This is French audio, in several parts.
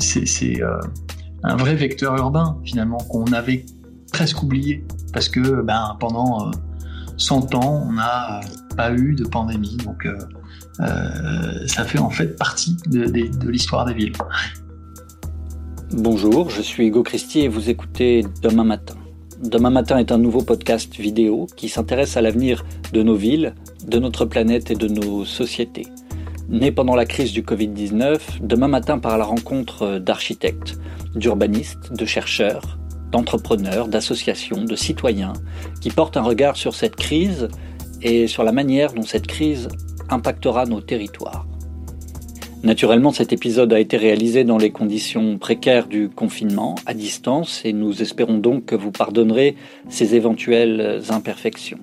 c'est un vrai vecteur urbain finalement qu'on avait presque oublié parce que ben, pendant 100 ans, on n'a pas eu de pandémie. Donc ça fait en fait partie de, de l'histoire des villes. Bonjour, je suis Hugo Christie et vous écoutez Demain Matin. Demain Matin est un nouveau podcast vidéo qui s'intéresse à l'avenir de nos villes, de notre planète et de nos sociétés. Né pendant la crise du Covid-19, Demain Matin part à la rencontre d'architectes, d'urbanistes, de chercheurs, d'entrepreneurs, d'associations, de citoyens qui portent un regard sur cette crise et sur la manière dont cette crise impactera nos territoires. Naturellement, cet épisode a été réalisé dans les conditions précaires du confinement, à distance, et nous espérons donc que vous pardonnerez ces éventuelles imperfections.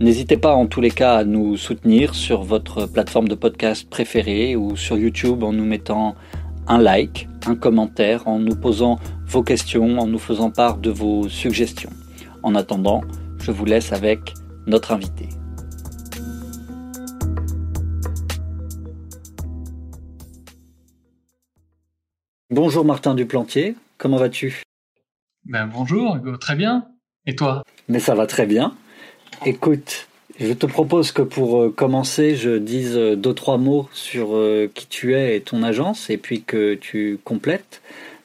N'hésitez pas en tous les cas à nous soutenir sur votre plateforme de podcast préférée ou sur YouTube en nous mettant un like, un commentaire, en nous posant vos questions, en nous faisant part de vos suggestions. En attendant, je vous laisse avec notre invité. Bonjour Martin Duplantier, comment vas-tu? Ben Bonjour très bien. Et toi? Mais ça va très bien. Écoute, je te propose que pour euh, commencer, je dise euh, deux, trois mots sur euh, qui tu es et ton agence, et puis que tu complètes.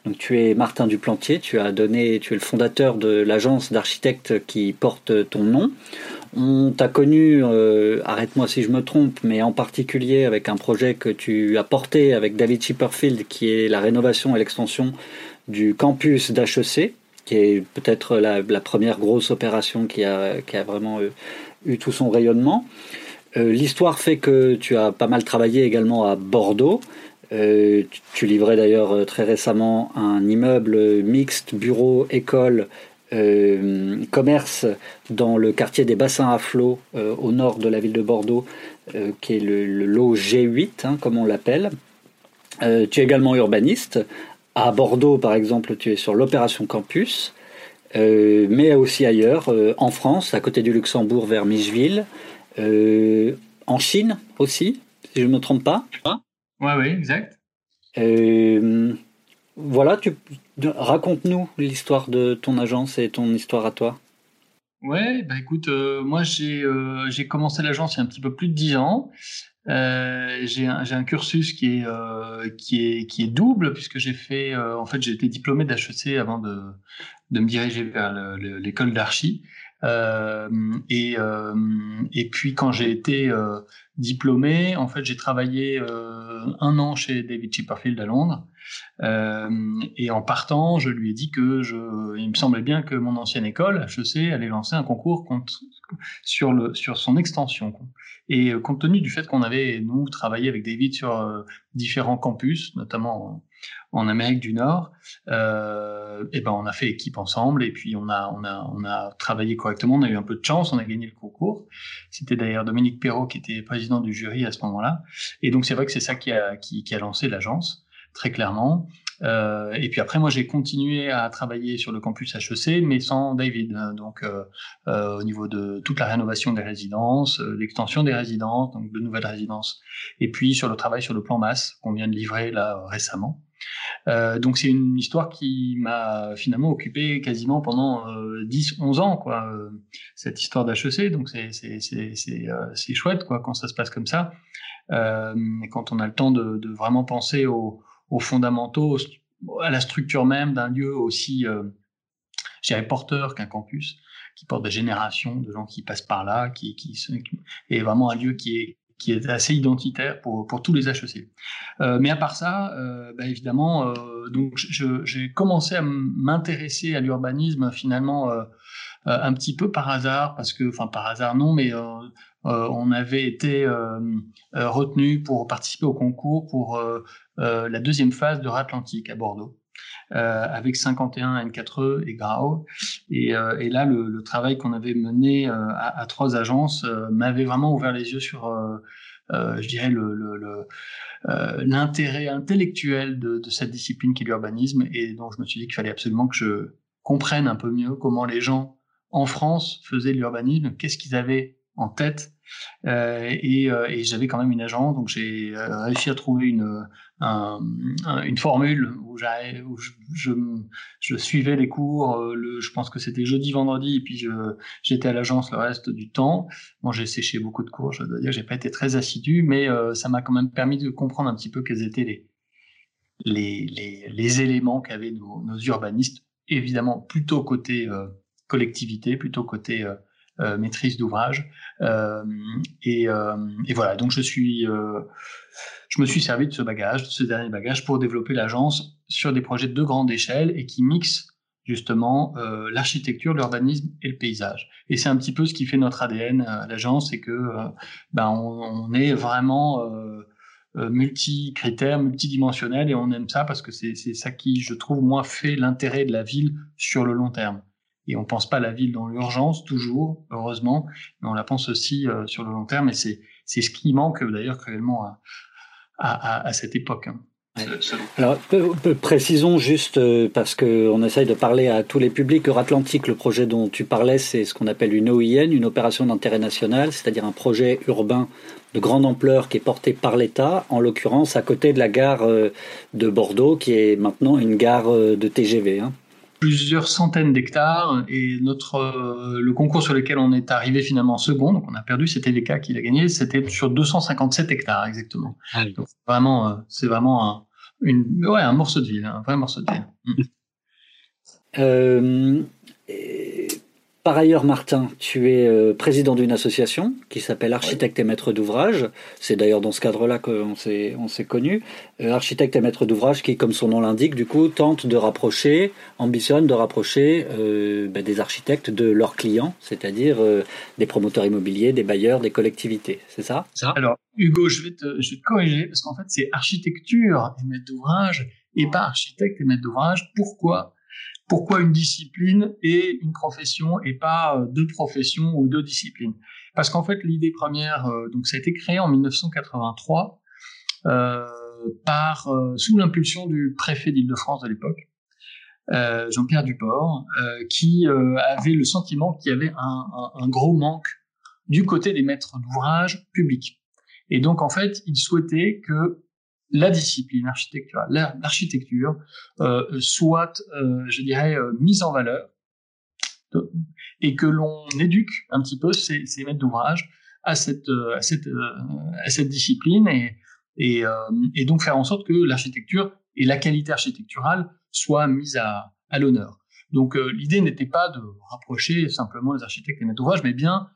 Donc, tu es Martin Duplantier, tu as donné, tu es le fondateur de l'agence d'architectes qui porte ton nom. On t'a connu, arrête-moi si je me trompe, mais en particulier avec un projet que tu as porté avec David Chipperfield, qui est la rénovation et l'extension du campus d'HEC, qui est peut-être la, première grosse opération qui a, vraiment euh, eu, tout son rayonnement. Euh, l'histoire fait que tu as pas mal travaillé également à Bordeaux. tu livrais d'ailleurs très récemment un immeuble mixte, bureau, école, euh, commerce dans le quartier des bassins à flot euh, au nord de la ville de Bordeaux, euh, qui est le, lot G8, hein, comme on l'appelle. tu es également urbaniste. À Bordeaux, par exemple, tu es sur l'opération Campus, mais aussi ailleurs, en France, à côté du Luxembourg, vers Micheville, en Chine aussi, si je ne me trompe pas. Oui, oui, exact. voilà, tu, Raconte-nous l'histoire de ton agence et ton histoire à toi. Ouais, bah écoute, euh, moi j'ai euh, j'ai commencé l'agence il y a un petit peu plus de dix ans. Euh, j'ai un, un, cursus qui est qui est qui est double puisque j'ai fait en fait j'ai été diplômé d'HEC avant de de me diriger vers l'école d'archi. et et puis quand j'ai été diplômé, en fait j'ai travaillé un an chez David Chipperfield à Londres. Euh, et en partant, je lui ai dit que je, il me semblait bien que mon ancienne école, HEC, allait lancer un concours sur, le, sur son extension. Et euh, compte tenu du fait qu'on avait, nous, travaillé avec David sur euh, différents campus, notamment en, Amérique du Nord, et ben on a fait équipe ensemble et puis on a, on, a, on a travaillé correctement, on a eu un peu de chance, on a gagné le concours. C'était d'ailleurs Dominique Perrault qui était président du jury à ce moment-là. Et donc c'est vrai que c'est ça qui a, qui a lancé l'agence très clairement. Euh, et puis après, moi, j'ai continué à travailler sur le campus HEC, mais sans David. Donc, euh, euh, au niveau de toute la rénovation des résidences, l'extension des résidences, donc de nouvelles résidences, et puis sur le travail sur le plan masse qu'on vient de livrer là récemment. donc c'est une histoire qui m'a finalement occupé quasiment pendant 10-11 ans, quoi, cette histoire d'HEC. Donc c'est chouette quoi, quand ça se passe comme ça. quand on a le temps de, de vraiment penser aux, aux fondamentaux, à la structure même d'un lieu aussi, euh, je porteur qu'un campus, qui porte des générations de gens qui passent par là, qui, est vraiment un lieu qui est qui est assez identitaire pour, pour tous les HEC. Euh, mais à part ça, euh, bah évidemment, euh, j'ai commencé à m'intéresser à l'urbanisme finalement un petit peu par hasard, parce que, enfin par hasard non, mais on avait été retenu pour participer au concours pour euh, la deuxième phase de Atlantique à Bordeaux. Euh, avec 51 N4E et Grau. Et, euh, et là, le, travail qu'on avait mené euh, à, trois agences euh, m'avait vraiment ouvert les yeux sur, je dirais, l'intérêt le, le, intellectuel de, de, cette discipline qui est l'urbanisme. Et donc, je me suis dit qu'il fallait absolument que je comprenne un peu mieux comment les gens en France faisaient l'urbanisme, qu'est-ce qu'ils avaient en tête. Euh, et, euh, et j'avais quand même une agence, donc j'ai euh, réussi à trouver une, un, une formule où, je, suivais les cours. Je pense que c'était jeudi, vendredi, et puis j'étais à l'agence le reste du temps. Bon, j'ai séché beaucoup de cours, je dois dire, j'ai pas été très assidu, mais ça m'a quand même permis de comprendre un petit peu quels étaient les éléments qu'avaient nos, urbanistes, évidemment plutôt côté collectivité, plutôt côté maîtrise d'ouvrage. Euh, et, euh, et, voilà, donc je suis, je me suis servi de ce bagage, de ce dernier bagage, pour développer l'agence sur des projets de grande échelle et qui mixent justement euh, l'architecture, l'urbanisme et le paysage. Et c'est un petit peu ce qui fait notre ADN à l'agence, c'est que euh, ben on, on, est vraiment euh, multi-critères, multidimensionnel, et on aime ça parce que c'est ça qui, je trouve, moi, fait l'intérêt de la ville sur le long terme. Et on pense pas la ville dans l'urgence toujours, heureusement, mais on la pense aussi euh, sur le long terme. Et c'est c'est ce qui manque d'ailleurs cruellement à, à, à, cette époque. Hein. Alors, précisons juste, euh, parce qu'on essaye de parler à tous les publics, Euratlantique, le projet dont tu parlais, c'est ce qu'on appelle une OIN, une opération d'intérêt national, c'est-à-dire un projet urbain de grande ampleur qui est porté par l'État, en l'occurrence à côté de la gare euh, de Bordeaux, qui est maintenant une gare de TGV. Hein plusieurs centaines d'hectares et notre euh, le concours sur lequel on est arrivé finalement second, donc on a perdu, c'était VK qui l'a gagné, c'était sur 257 hectares exactement. Ah donc vraiment, euh, c'est vraiment un, une, ouais, un morceau de ville, un vrai morceau de ville. Mm. Euh, par ailleurs, Martin, tu es euh, président d'une association qui s'appelle Architecte et Maître d'ouvrage. C'est d'ailleurs dans ce cadre-là qu'on s'est, on s'est connus. Euh, Architecte et Maître d'ouvrage qui, comme son nom l'indique, du coup, tente de rapprocher, ambitionne de rapprocher euh, ben, des architectes de leurs clients, c'est-à-dire des promoteurs immobiliers, des bailleurs, des collectivités. C'est ça, ça Alors, Hugo, je vais, te, je vais te corriger parce qu'en fait, c'est architecture et maître d'ouvrage et pas architecte et maître d'ouvrage. Pourquoi? Pourquoi une discipline et une profession et pas euh, deux professions ou deux disciplines Parce qu'en fait, l'idée première, euh, donc ça a été créé en 1983 euh, par euh, sous l'impulsion du préfet d'Île-de-France de l'époque, euh, Jean-Pierre Duport, qui avait le sentiment qu'il y avait un, un, un, gros manque du côté des maîtres d'ouvrage publics. Et donc en fait, il souhaitait que la discipline architecturale, l'architecture, euh, soit, euh, je dirais, euh, mise en valeur et que l'on éduque un petit peu ces, ces maîtres d'ouvrage à cette, à, cette, à cette discipline et, et, et, donc faire en sorte que l'architecture et la qualité architecturale soient mises à, à l'honneur. Donc l'idée n'était pas de rapprocher simplement les architectes et maîtres d'ouvrage, mais bien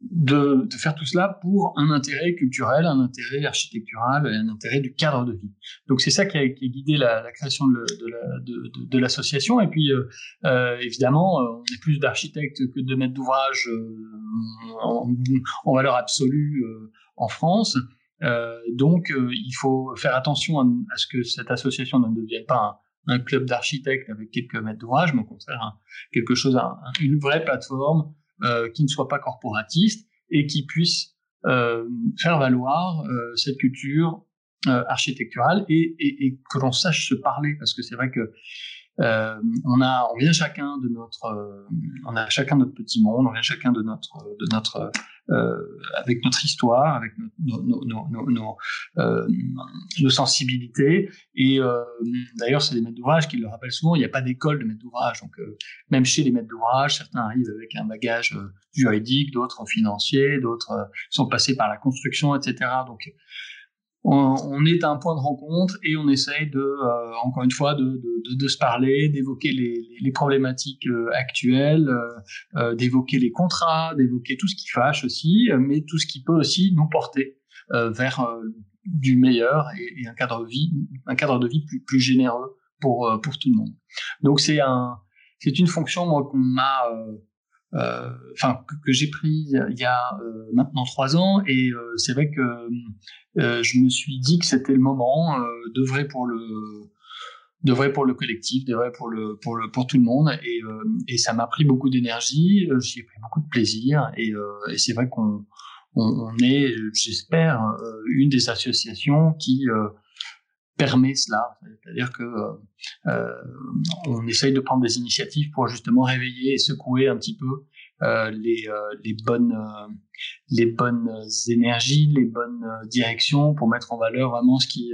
de, de, faire tout cela pour un intérêt culturel, un intérêt architectural et un intérêt du cadre de vie. Donc c'est ça qui a, qui a, guidé la, la création de l'association. De, de, de et puis euh, euh, évidemment, euh, on est plus d'architectes que de maîtres d'ouvrage euh, en, en, valeur absolue euh, en France. donc il faut faire attention à, ce que cette association ne devienne pas un, un club d'architectes avec quelques maîtres d'ouvrage, mais au contraire quelque chose, une vraie plateforme euh, qui ne soit pas corporatiste et qui puisse euh, faire valoir euh, cette culture architecturale et, et, et que l'on sache se parler. Parce que c'est vrai que euh, on a, on vient chacun de notre, euh, on a chacun notre petit monde, on vient chacun de notre, de notre, euh, avec notre histoire, avec nos, nos, nos, euh, nos sensibilités. Et euh, d'ailleurs, c'est des maîtres d'ouvrage qui le rappellent souvent. Il n'y a pas d'école de maîtres d'ouvrage, donc même chez les maîtres d'ouvrage, certains arrivent avec un bagage juridique, d'autres financier, d'autres sont passés par la construction, etc. Donc on, est à un point de rencontre et on essaye de, euh, encore une fois, de, de, de se parler, d'évoquer les, les, problématiques euh, actuelles, euh, d'évoquer les contrats, d'évoquer tout ce qui fâche aussi, mais tout ce qui peut aussi nous porter vers du meilleur et, et, un cadre de vie, un cadre de vie plus, plus généreux pour pour tout le monde. Donc c'est un, c'est une fonction moi qu'on euh, enfin que, que j'ai pris il y a euh, maintenant trois ans et euh, c'est vrai que je me suis dit que c'était le moment vrai pour le de vrai pour le collectif, de vrai pour le pour le pour tout le monde et, et ça m'a pris beaucoup d'énergie, j'y ai pris beaucoup de plaisir et, et c'est vrai qu'on on, est, j'espère, une des associations qui permet cela. C'est-à-dire que euh, euh, on essaye de prendre des initiatives pour justement réveiller et secouer un petit peu les, les bonnes les bonnes énergies, les bonnes directions pour mettre en valeur vraiment ce qui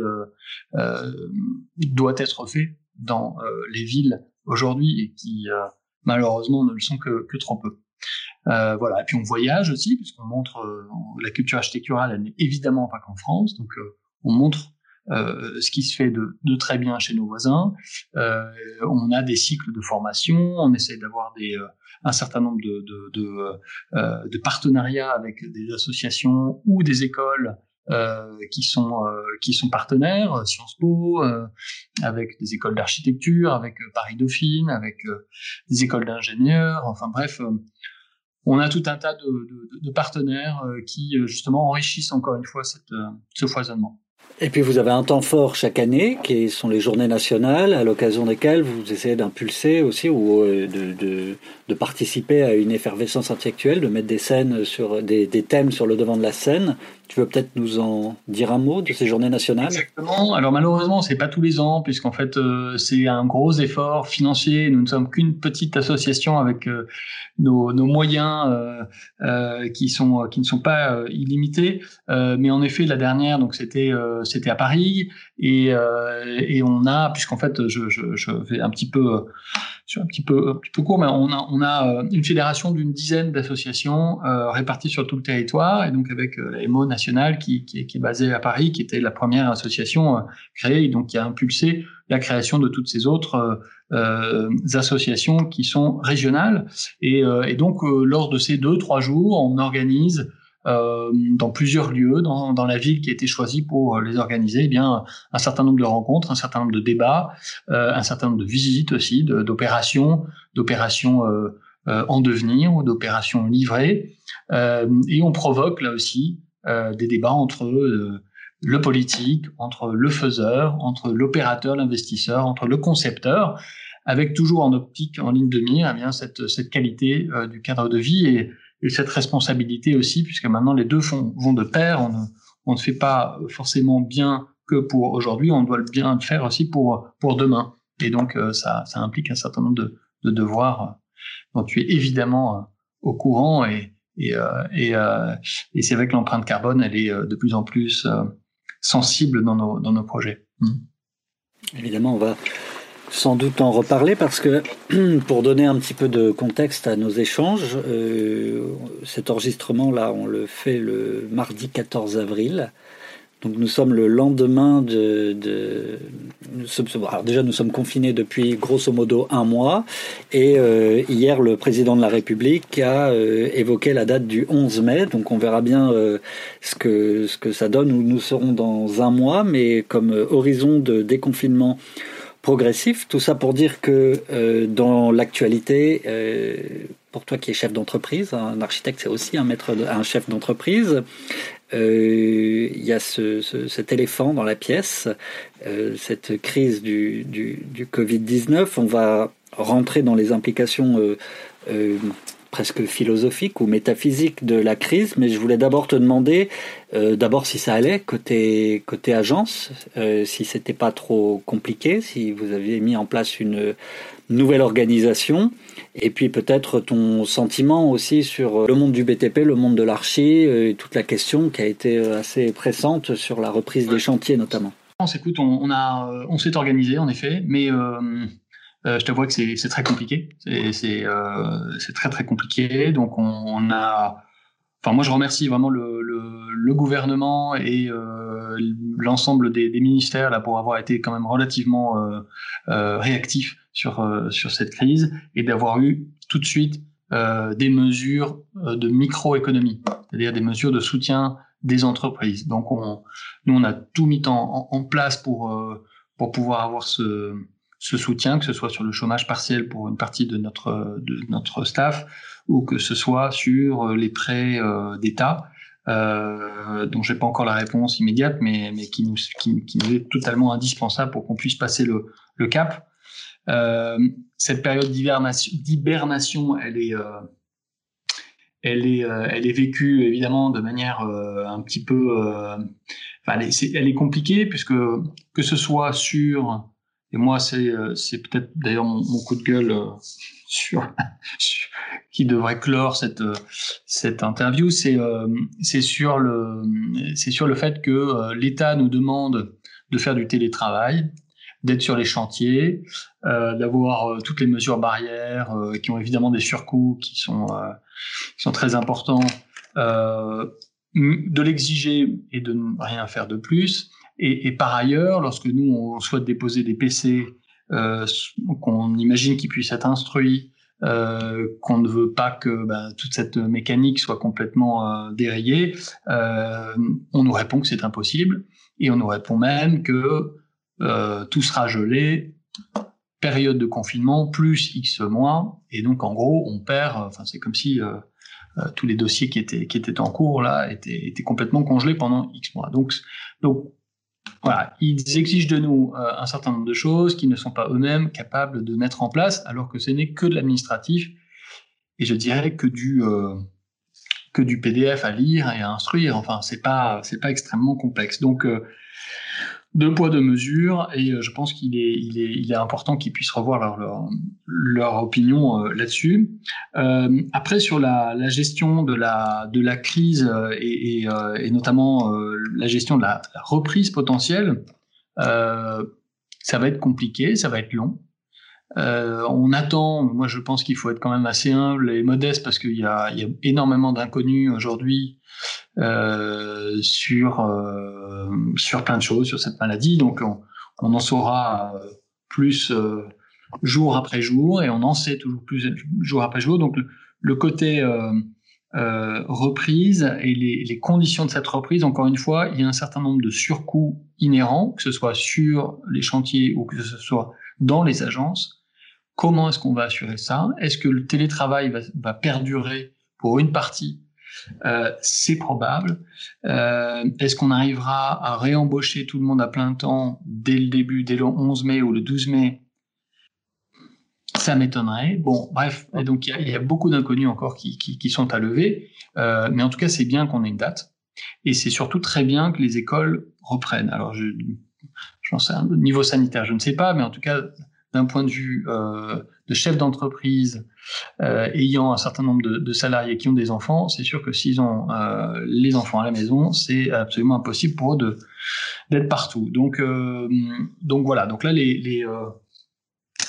doit être fait dans les villes aujourd'hui et qui malheureusement ne le sont que, que trop peu. Euh, voilà. Et puis on voyage aussi, puisqu'on montre euh, la culture architecturale, elle n'est évidemment pas qu'en France, donc euh, on montre euh, ce qui se fait de, de, très bien chez nos voisins. on a des cycles de formation, on essaie d'avoir des un certain nombre de, de, de, de, partenariats avec des associations ou des écoles euh, qui sont euh, qui sont partenaires, Sciences Po, avec des écoles d'architecture, avec Paris Dauphine, avec des écoles d'ingénieurs. Enfin bref, on a tout un tas de, partenaires euh, qui euh, justement enrichissent encore une fois euh, ce foisonnement. Et puis vous avez un temps fort chaque année, qui sont les journées nationales, à l'occasion desquelles vous essayez d'impulser aussi ou de, de, participer à une effervescence intellectuelle, de mettre des scènes sur des, des thèmes sur le devant de la scène. Tu veux peut-être nous en dire un mot de ces journées nationales? Exactement. Alors malheureusement, c'est pas tous les ans, puisqu'en fait, euh, c'est un gros effort financier. Nous ne sommes qu'une petite association avec euh, nos, moyens euh, qui sont qui ne sont pas illimités. mais en effet, la dernière, c'était c'était à Paris, et, et on a, puisqu'en fait, je, je, je vais un petit peu suis un petit peu, un petit peu court, mais on a, on a une fédération d'une dizaine d'associations réparties sur tout le territoire, et donc avec la qui, est basée à Paris, qui était la première association euh, créée, donc qui a impulsé la création de toutes ces autres euh, associations qui sont régionales. Et, donc, lors de ces deux, trois jours, on organise euh, dans plusieurs lieux dans, dans, la ville qui a été choisie pour les organiser, eh bien un certain nombre de rencontres, un certain nombre de débats, euh, un certain nombre de visites aussi, d'opérations, d'opérations euh, euh, en devenir d'opérations livrées, euh, et on provoque là aussi des débats entre le politique, entre le faiseur, entre l'opérateur, l'investisseur, entre le concepteur, avec toujours en optique, en ligne de mire, eh bien cette, cette qualité du cadre de vie et et cette responsabilité aussi, puisque maintenant les deux font, vont de pair. On ne, on ne fait pas forcément bien que pour aujourd'hui, on doit le bien faire aussi pour, pour demain. Et donc, euh, ça, ça implique un certain nombre de, de devoirs euh, dont tu es évidemment euh, au courant. Et, et, et, et c'est vrai que l'empreinte carbone, elle est de plus en plus sensible dans nos, dans nos projets. Mmh. Évidemment, on va sans doute en reparler parce que pour donner un petit peu de contexte à nos échanges, euh, cet enregistrement-là, on le fait le mardi 14 avril. Donc nous sommes le lendemain de... de alors déjà nous sommes confinés depuis grosso modo un mois et euh, hier le président de la République a euh, évoqué la date du 11 mai. Donc on verra bien euh, ce, que, ce que ça donne où nous serons dans un mois mais comme horizon de déconfinement progressif. Tout ça pour dire que dans l'actualité, pour toi qui es chef d'entreprise, un architecte c'est aussi un maître, un chef d'entreprise. Euh, il y a ce, ce, cet éléphant dans la pièce, euh, cette crise du, du, du Covid-19. On va rentrer dans les implications euh, presque philosophique ou métaphysique de la crise, mais je voulais d'abord te demander, d'abord si ça allait côté côté agence, euh, si c'était pas trop compliqué, si vous aviez mis en place une nouvelle organisation, et puis peut-être ton sentiment aussi sur le monde du BTP, le monde de l'archi, euh, et toute la question qui a été assez pressante sur la reprise des chantiers notamment. On, on a, on s'est organisé en effet, mais euh, je te vois que c'est très compliqué. C'est euh, très très compliqué. Donc on, on, a. Enfin, moi je remercie vraiment le, le, le gouvernement et euh, l'ensemble des, des, ministères là pour avoir été quand même relativement euh, euh réactifs sur euh, sur cette crise et d'avoir eu tout de suite des mesures de microéconomie, c'est-à-dire des mesures de soutien des entreprises. Donc on, nous on a tout mis en, en place pour pour pouvoir avoir ce ce soutien, que ce soit sur le chômage partiel pour une partie de notre, de notre staff, ou que ce soit sur euh, les prêts euh, d'État, euh, dont j'ai pas encore la réponse immédiate, mais, mais qui, nous, qui, nous est totalement indispensable pour qu'on puisse passer le, le cap. Euh, cette période d'hibernation, elle est, elle est, elle est vécue évidemment de manière un petit peu, enfin, elle est compliquée puisque que ce soit sur et moi c'est c'est peut-être d'ailleurs mon, coup de gueule sur, qui devrait clore cette cette interview, c'est c'est sur le sur le fait que l'État nous demande de faire du télétravail, d'être sur les chantiers, euh, d'avoir euh, toutes les mesures barrières euh, qui ont évidemment des surcoûts qui sont, qui sont très importants, de l'exiger et de ne rien faire de plus. Et, par ailleurs, lorsque nous, on souhaite déposer des PC qu'on imagine qu'ils puissent être instruits, euh, qu'on ne veut pas que bah, toute cette mécanique soit complètement euh, dérayée, euh, on nous répond que c'est impossible et on nous répond même que euh, tout sera gelé, période de confinement plus X mois, et donc en gros on perd, enfin c'est comme si euh, euh, tous les dossiers qui étaient, qui étaient en cours là étaient, étaient complètement congelés pendant X mois. Donc, donc voilà, ils exigent de nous un certain nombre de choses qu'ils ne sont pas eux-mêmes capables de mettre en place, alors que ce n'est que de l'administratif, et je dirais que du que du PDF à lire et à instruire. Enfin, c'est pas c'est pas extrêmement complexe. Donc deux poids deux mesures et euh, je pense qu'il est il est il est important qu'ils puissent revoir leur leur, leur opinion euh, là-dessus. Euh, après sur la, la gestion de la de la crise euh, et, et, et notamment la gestion de la, la reprise potentielle, ça va être compliqué, ça va être long. Euh, on attend, moi je pense qu'il faut être quand même assez humble et modeste parce qu'il y a, énormément d'inconnus aujourd'hui euh, sur euh, sur plein de choses sur cette maladie. Donc on, en saura plus jour après jour et on en sait toujours plus jour après jour. Donc le, côté reprise et les, conditions de cette reprise, encore une fois, il y a un certain nombre de surcoûts inhérents, que ce soit sur les chantiers ou que ce soit dans les agences Comment est-ce qu'on va assurer ça? Est-ce que le télétravail va, perdurer pour une partie? Euh, C'est probable. Euh, est-ce qu'on arrivera à réembaucher tout le monde à plein temps dès le début, dès le 11 mai ou le 12 mai? Ça m'étonnerait. Bon, bref, donc il y, a beaucoup d'inconnus encore qui, sont à lever, euh, mais en tout cas c'est bien qu'on ait une date, et c'est surtout très bien que les écoles reprennent. Alors, je, sais un niveau sanitaire, je ne sais pas, mais en tout cas d'un point de vue euh, de chef d'entreprise euh, ayant un certain nombre de, salariés qui ont des enfants, c'est sûr que s'ils ont euh, les enfants à la maison, c'est absolument impossible pour eux d'être partout. Donc donc voilà. Donc là les les,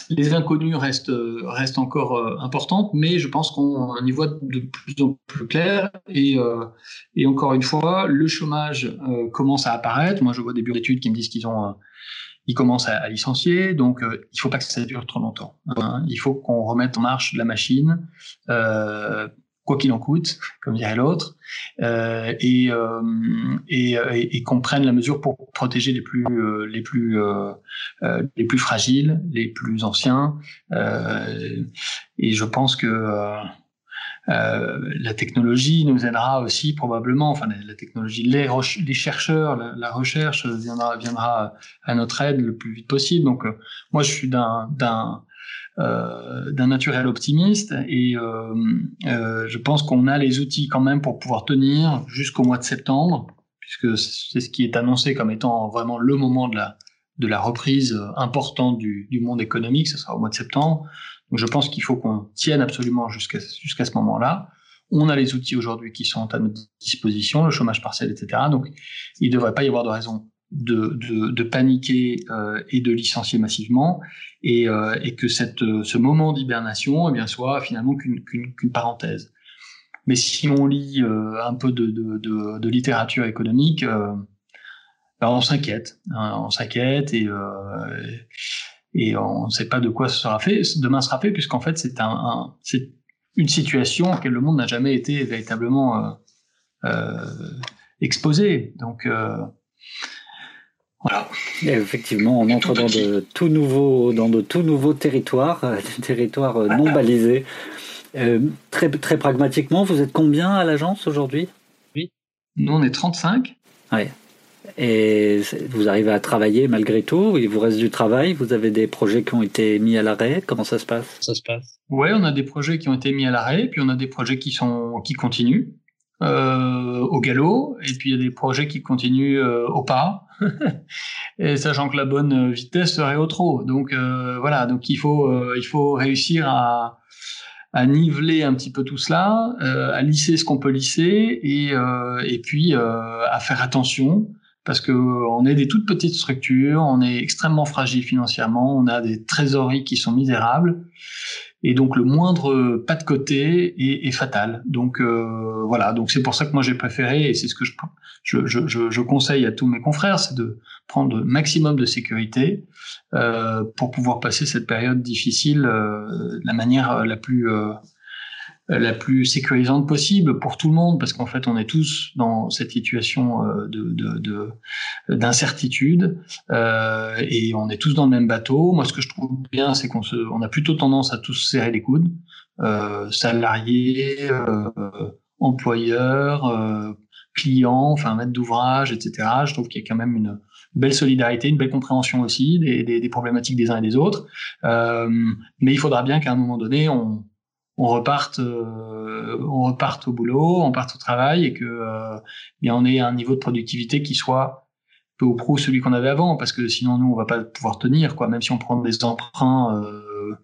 les inconnus restent restent encore importantes, mais je pense qu'on y voit de plus en plus clair. Et et encore une fois, le chômage commence à apparaître. Moi, je vois des bureaux d'études qui me disent qu'ils ont ils commencent à, à licencier, donc euh, il faut pas que ça dure trop longtemps. Hein. Il faut qu'on remette en marche la machine, euh, quoi qu'il en coûte, comme dirait l'autre, euh, et, euh, et, et, et qu'on prenne la mesure pour protéger les plus les plus les plus fragiles, les plus anciens. et je pense que euh, la technologie nous aidera aussi probablement, enfin la, technologie, les, les chercheurs, la, recherche viendra, viendra à notre aide le plus vite possible. Donc euh, moi je suis d'un euh, naturel optimiste et euh, euh, je pense qu'on a les outils quand même pour pouvoir tenir jusqu'au mois de septembre, puisque c'est ce qui est annoncé comme étant vraiment le moment de la de la reprise importante du, du monde économique, ce sera au mois de septembre. Donc je pense qu'il faut qu'on tienne absolument jusqu'à jusqu'à ce moment-là. On a les outils aujourd'hui qui sont à notre disposition, le chômage partiel, etc. Donc il ne devrait pas y avoir de raison de, de, paniquer euh, et de licencier massivement, et, euh, et que cette, ce moment d'hibernation eh bien, soit finalement qu'une qu parenthèse. Mais si on lit euh, un peu de, de, de, littérature économique, euh, ben on s'inquiète, hein, on s'inquiète et, euh, et on ne sait pas de quoi ce sera fait, demain sera fait, puisqu'en fait c'est un, un c'est une situation à laquelle le monde n'a jamais été véritablement euh, euh, exposé. Donc euh, voilà. Et effectivement, on entre dans de tout nouveaux, dans de tout nouveaux territoires, des territoires non balisés. Très, très pragmatiquement, vous êtes combien à l'agence aujourd'hui? Oui. Nous, on est 35. Ouais. Et vous arrivez à travailler malgré tout Il vous reste du travail Vous avez des projets qui ont été mis à l'arrêt Comment ça se passe? Ça se passe. Ouais, on a des projets qui ont été mis à l'arrêt, puis on a des projets qui sont qui continuent. au galop, et puis il y a des projets qui continuent au pas, et sachant que la bonne vitesse serait au trop. Donc voilà, donc il faut il faut réussir à à niveler un petit peu tout cela, euh, à lisser ce qu'on peut lisser et, euh, et puis euh, à faire attention parce que on est des toutes petites structures, on est extrêmement fragile financièrement, on a des trésoreries qui sont misérables et donc le moindre pas de côté est, est fatal. Donc euh, voilà, donc c'est pour ça que moi j'ai préféré et c'est ce que je, je, je, je, conseille à tous mes confrères, c'est de prendre le maximum de sécurité euh, pour pouvoir passer cette période difficile euh, de la manière la plus euh, la plus sécurisante possible pour tout le monde, parce qu'en fait, on est tous dans cette situation de d'incertitude euh, et on est tous dans le même bateau. Moi, ce que je trouve bien, c'est qu'on se, on a plutôt tendance à tous serrer les coudes, euh, salariés, euh, employeurs, clients, enfin maître d'ouvrage, etc. Je trouve qu'il y a quand même une belle solidarité, une belle compréhension aussi des, des, des problématiques des uns et des autres. Euh, mais il faudra bien qu'à un moment donné, on, on reparte, euh, on reparte au boulot, on parte au travail et que euh, bien on ait un niveau de productivité qui soit peu au pro celui qu'on avait avant, parce que sinon nous on va pas pouvoir tenir quoi. Même si on prend des emprunts, euh,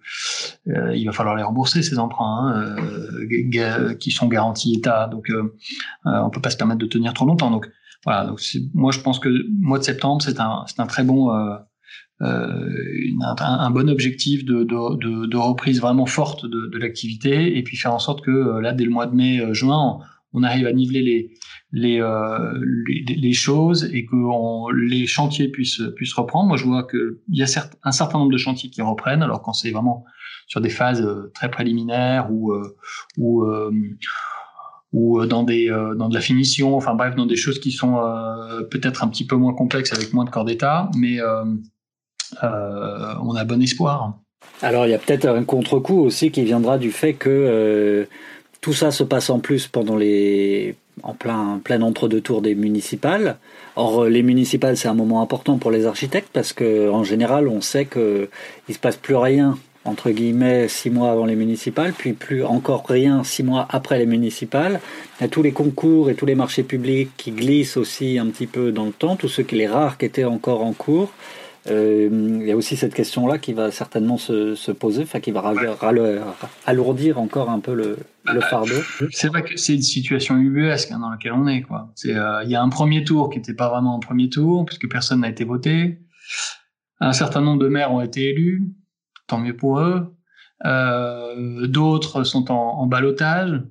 euh il va falloir les rembourser ces emprunts hein, euh, qui sont garantis État. Donc on peut pas se permettre de tenir trop longtemps. Donc voilà. Donc moi je pense que mois de septembre c'est un c'est un très bon euh, un, bon objectif de, de, de, reprise vraiment forte de, l'activité et puis faire en sorte que euh, là, dès le mois de mai, euh, juin, on, arrive à niveler les, les, les, choses et que les chantiers puissent, puissent reprendre. Moi, je vois qu'il y a certes, un certain nombre de chantiers qui reprennent, alors quand c'est vraiment sur des phases très préliminaires ou, ou, ou dans, des, dans de la finition, enfin bref, dans des choses qui sont peut-être un petit peu moins complexes avec moins de corps d'état, mais on a bon espoir. Alors il y a peut-être un contre-coup aussi qui viendra du fait que euh, tout ça se passe en plus pendant les en plein plein entre-deux tours des municipales. Or les municipales c'est un moment important pour les architectes parce que en général on sait que il se passe plus rien entre guillemets six mois avant les municipales, puis plus encore rien six mois après les municipales. Il y a tous les concours et tous les marchés publics qui glissent aussi un petit peu dans le temps, tous ceux qui les rares qui étaient encore en cours. Euh, il y a aussi cette question-là qui va certainement se, se poser, enfin qui va alourdir encore un peu le, le fardeau. C'est vrai que c'est une situation ubuesque hein, dans laquelle on est. Euh, il y a un premier tour qui n'était pas vraiment un premier tour puisque personne n'a été voté. Un certain nombre de maires ont été élus, tant mieux pour eux. Euh, d'autres sont en, en balotage.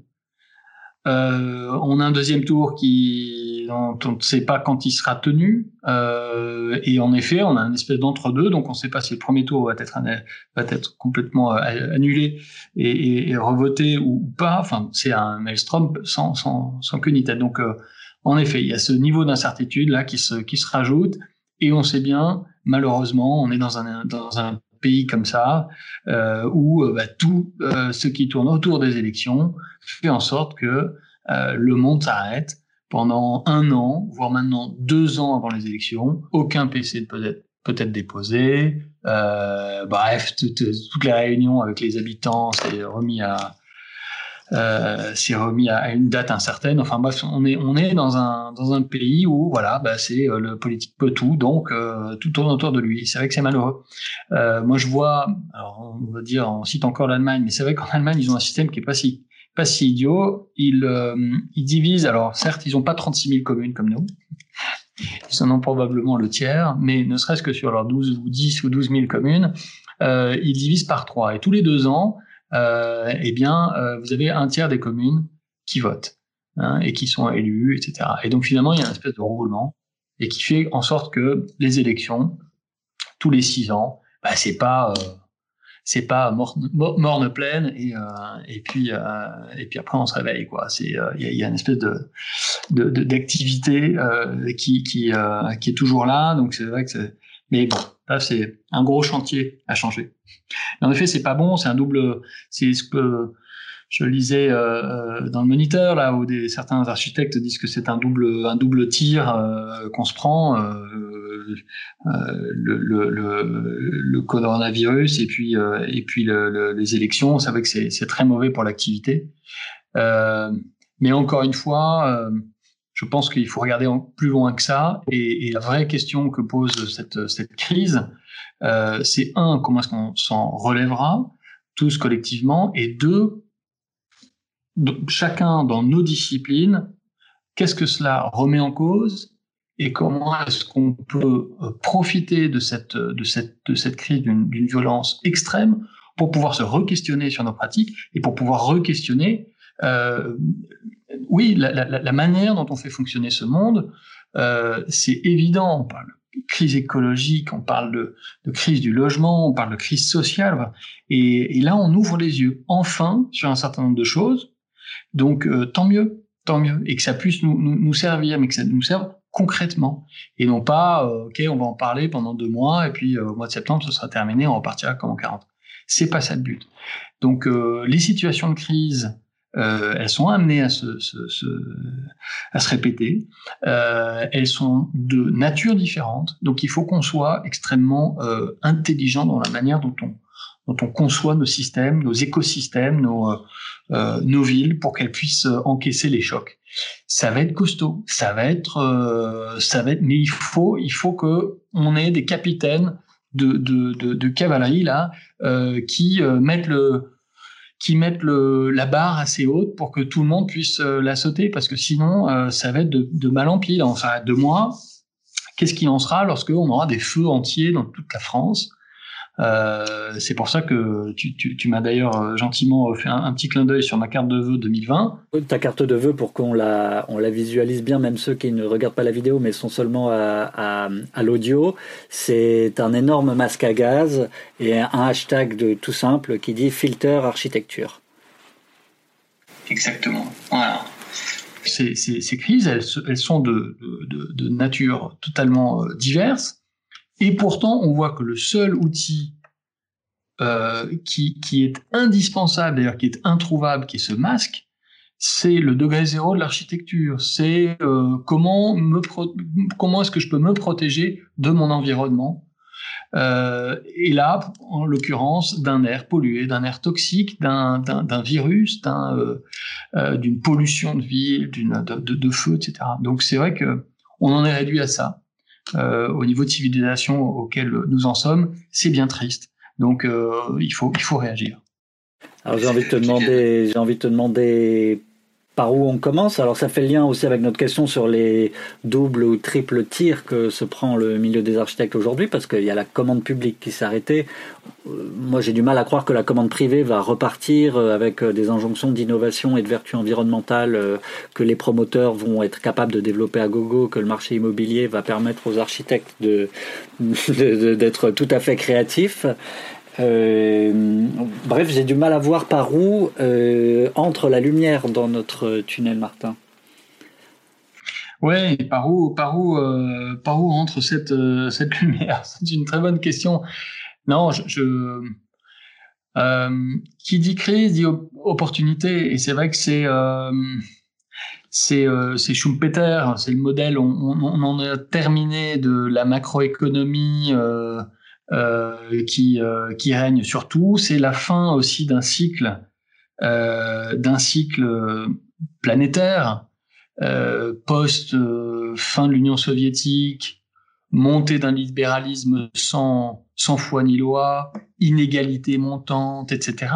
Euh, on a un deuxième tour qui dont on ne sait pas quand il sera tenu. Euh, et en effet, on a une espèce d'entre-deux, donc on ne sait pas si le premier tour va être, complètement euh, annulé et, et, revoté ou pas. Enfin, c'est un maelstrom sans, sans, sans queue ni tête. Donc, euh, en effet, il y a ce niveau d'incertitude là qui se, rajoute. Et on sait bien, malheureusement, on est dans un, un pays comme ça, où bah, tout ce qui tourne autour des élections fait en sorte que le monde s'arrête pendant un an, voire maintenant deux ans avant les élections. Aucun PC ne peut être, déposé. bref, toutes les réunions avec les habitants, c'est remis à, euh, c'est remis à, une date incertaine. Enfin bref, on est on est dans un dans un pays où voilà, bah, c'est euh, le politique peut tout, donc euh, tout tourne autour de lui. C'est vrai que c'est malheureux. Euh, moi, je vois, alors on va dire, on cite encore l'Allemagne, mais c'est vrai qu'en Allemagne, ils ont un système qui est pas si pas si idiot. Ils ils divisent. Alors certes, ils ont pas 36 000 communes comme nous. Ils en ont probablement le tiers, mais ne serait-ce que sur leurs 12 ou 10 ou 12 000 communes, ils divisent par trois. Et tous les deux ans, euh, eh bien, euh, vous avez un tiers des communes qui votent hein, et qui sont élus, etc. Et donc finalement, il y a une espèce de roulement et qui fait en sorte que les élections, tous les six ans, bah, c'est pas euh, c'est pas morne, morne pleine et euh, et puis euh, et puis après on se réveille quoi c'est euh, il y, a, une espèce de d'activité qui qui qui est toujours là donc c'est vrai que c'est mais bon là c'est un gros chantier à changer en effet, c'est pas bon. C'est un double. C'est ce que je lisais dans le moniteur là où des, certains architectes disent que c'est un double un double tir qu'on se prend le, coronavirus et puis et puis les élections. C'est vrai que c'est très mauvais pour l'activité. Mais encore une fois, je pense qu'il faut regarder plus loin que ça. Et, la vraie question que pose cette, cette crise, euh, c'est un, comment est-ce qu'on s'en relèvera tous collectivement, et deux, chacun dans nos disciplines, qu'est-ce que cela remet en cause? Et comment est-ce qu'on peut euh, profiter de cette, de cette, de cette crise d'une violence extrême pour pouvoir se re-questionner sur nos pratiques et pour pouvoir re-questionner euh, oui, la, manière dont on fait fonctionner ce monde, euh, c'est évident. On parle de crise écologique, on parle de, crise du logement, on parle de crise sociale. Et, là, on ouvre les yeux, enfin, sur un certain nombre de choses. Donc, euh, tant mieux, tant mieux. Et que ça puisse nous, servir, mais que ça nous serve concrètement. Et non pas, euh, OK, on va en parler pendant deux mois, et puis au mois de septembre, ce sera terminé, on repartira comme en 40. C'est pas ça le but. Donc, les situations de crise, euh, elles sont amenées à se, répéter. Euh, elles sont de nature différente, donc il faut qu'on soit extrêmement euh, intelligent dans la manière dont on, conçoit nos systèmes, nos écosystèmes, nos, euh, nos villes, pour qu'elles puissent encaisser les chocs. Ça va être costaud, ça va être, euh, ça va être, mais il faut, il faut que on ait des capitaines de, de, de, de cavalerie là qui mettent le qui mettent le, la barre assez haute pour que tout le monde puisse euh, la sauter, parce que sinon, euh, ça va être de, de, mal en pile. Enfin, de moi, qu'est-ce qui en sera lorsqu'on aura des feux entiers dans toute la France? Euh, c'est pour ça que tu, tu, tu m'as d'ailleurs euh, gentiment fait un, petit clin d'œil sur ma carte de vœux 2020. Ta carte de vœux pour qu'on la, on la visualise bien, même ceux qui ne regardent pas la vidéo mais sont seulement à, à, à l'audio, c'est un énorme masque à gaz et un hashtag de tout simple qui dit filter architecture. Exactement. Voilà. Ces, ces, ces crises, elles, elles sont de, de, de, nature totalement euh, diverse et pourtant, on voit que le seul outil euh, qui, est indispensable, d'ailleurs qui est introuvable, qui est ce masque, c'est le degré zéro de l'architecture. C'est euh, comment me comment est-ce que je peux me protéger de mon environnement. Euh, et là, en l'occurrence, d'un air pollué, d'un air toxique, d'un virus, d'une pollution de ville, de, de, feu, etc. Donc c'est vrai que on en est réduit à ça. Euh, au niveau de civilisation auquel nous en sommes, c'est bien triste. Donc euh, il faut il faut réagir. Alors j'ai envie de te demander, j'ai envie de te demander par où on commence. Alors ça fait lien aussi avec notre question sur les doubles ou triples tirs que se prend le milieu des architectes aujourd'hui, parce qu'il y a la commande publique qui s'est arrêtée. Euh, moi j'ai du mal à croire que la commande privée va repartir euh, avec euh, des injonctions d'innovation et de vertu environnementale que les promoteurs vont être capables de développer à gogo, que le marché immobilier va permettre aux architectes de d'être tout à fait créatifs. Euh, bref, j'ai du mal à voir par où euh, entre la lumière dans notre tunnel, Martin. Ouais, par où, par où, euh, par où entre cette cette lumière C'est une très bonne question. Non, je, qui dit crise dit opportunité, et c'est vrai que c'est c'est Schumpeter, c'est le modèle. On, en a terminé de la macroéconomie. Qui, euh, qui règne sur tout. C'est la fin aussi d'un cycle, euh, d'un cycle planétaire, post fin de l'Union soviétique, montée d'un libéralisme sans, sans foi ni loi, inégalité montante, etc.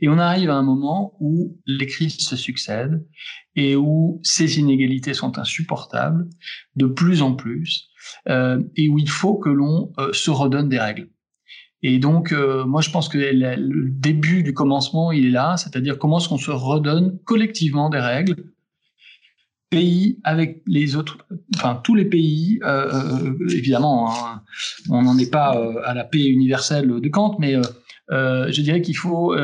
Et on arrive à un moment où les crises se succèdent et où ces inégalités sont insupportables de plus en plus euh, et où il faut que l'on euh, se redonne des règles. Et donc, euh, moi, je pense que le début du commencement, il est là, c'est-à-dire comment est-ce qu'on se redonne collectivement des règles, pays avec les autres, enfin tous les pays, évidemment, hein, on n'en est pas à la paix universelle de Kant, mais je dirais qu'il faut,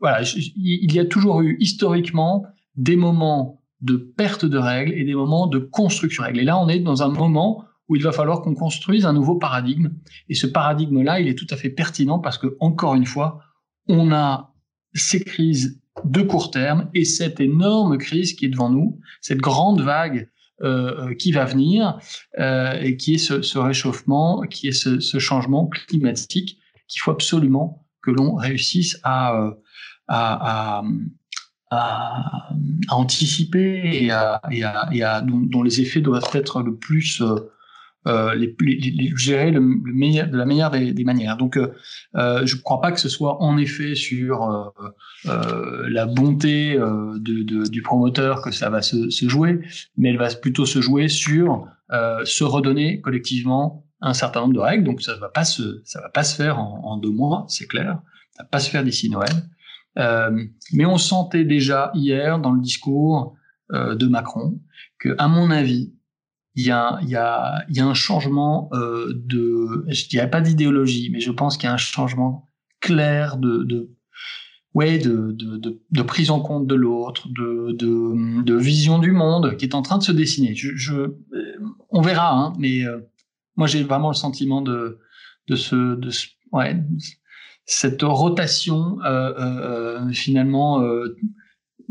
voilà, il y a toujours eu historiquement des moments de perte de règles et des moments de construction de règles. Et là, on est dans un moment où il va falloir qu'on construise un nouveau paradigme. Et ce paradigme-là, il est tout à fait pertinent parce que, encore une fois, on a ces crises de court terme et cette énorme crise qui est devant nous, cette grande vague euh, qui va venir euh, et qui est ce, réchauffement, qui est ce, changement climatique qu'il faut absolument que l'on réussisse à, euh, anticiper et à, dont, les effets doivent être le plus euh, les, les, gérer de la meilleure des, manières. Donc, euh, euh je ne crois pas que ce soit en effet sur euh, euh, la bonté du promoteur que ça va se, jouer, mais elle va plutôt se jouer sur se redonner collectivement un certain nombre de règles. Donc, ça ça va pas se faire en, deux mois, c'est clair. Ça va pas se faire d'ici Noël. mais on sentait déjà hier dans le discours de Macron que, à mon avis, il y a, y a, y a un changement euh, de, je dirais pas d'idéologie, mais je pense qu'il y a un changement clair de, ouais, de, prise en compte de l'autre, de, vision du monde qui est en train de se dessiner. Je on verra, hein, mais euh, moi j'ai vraiment le sentiment de, cette rotation euh, euh, finalement euh,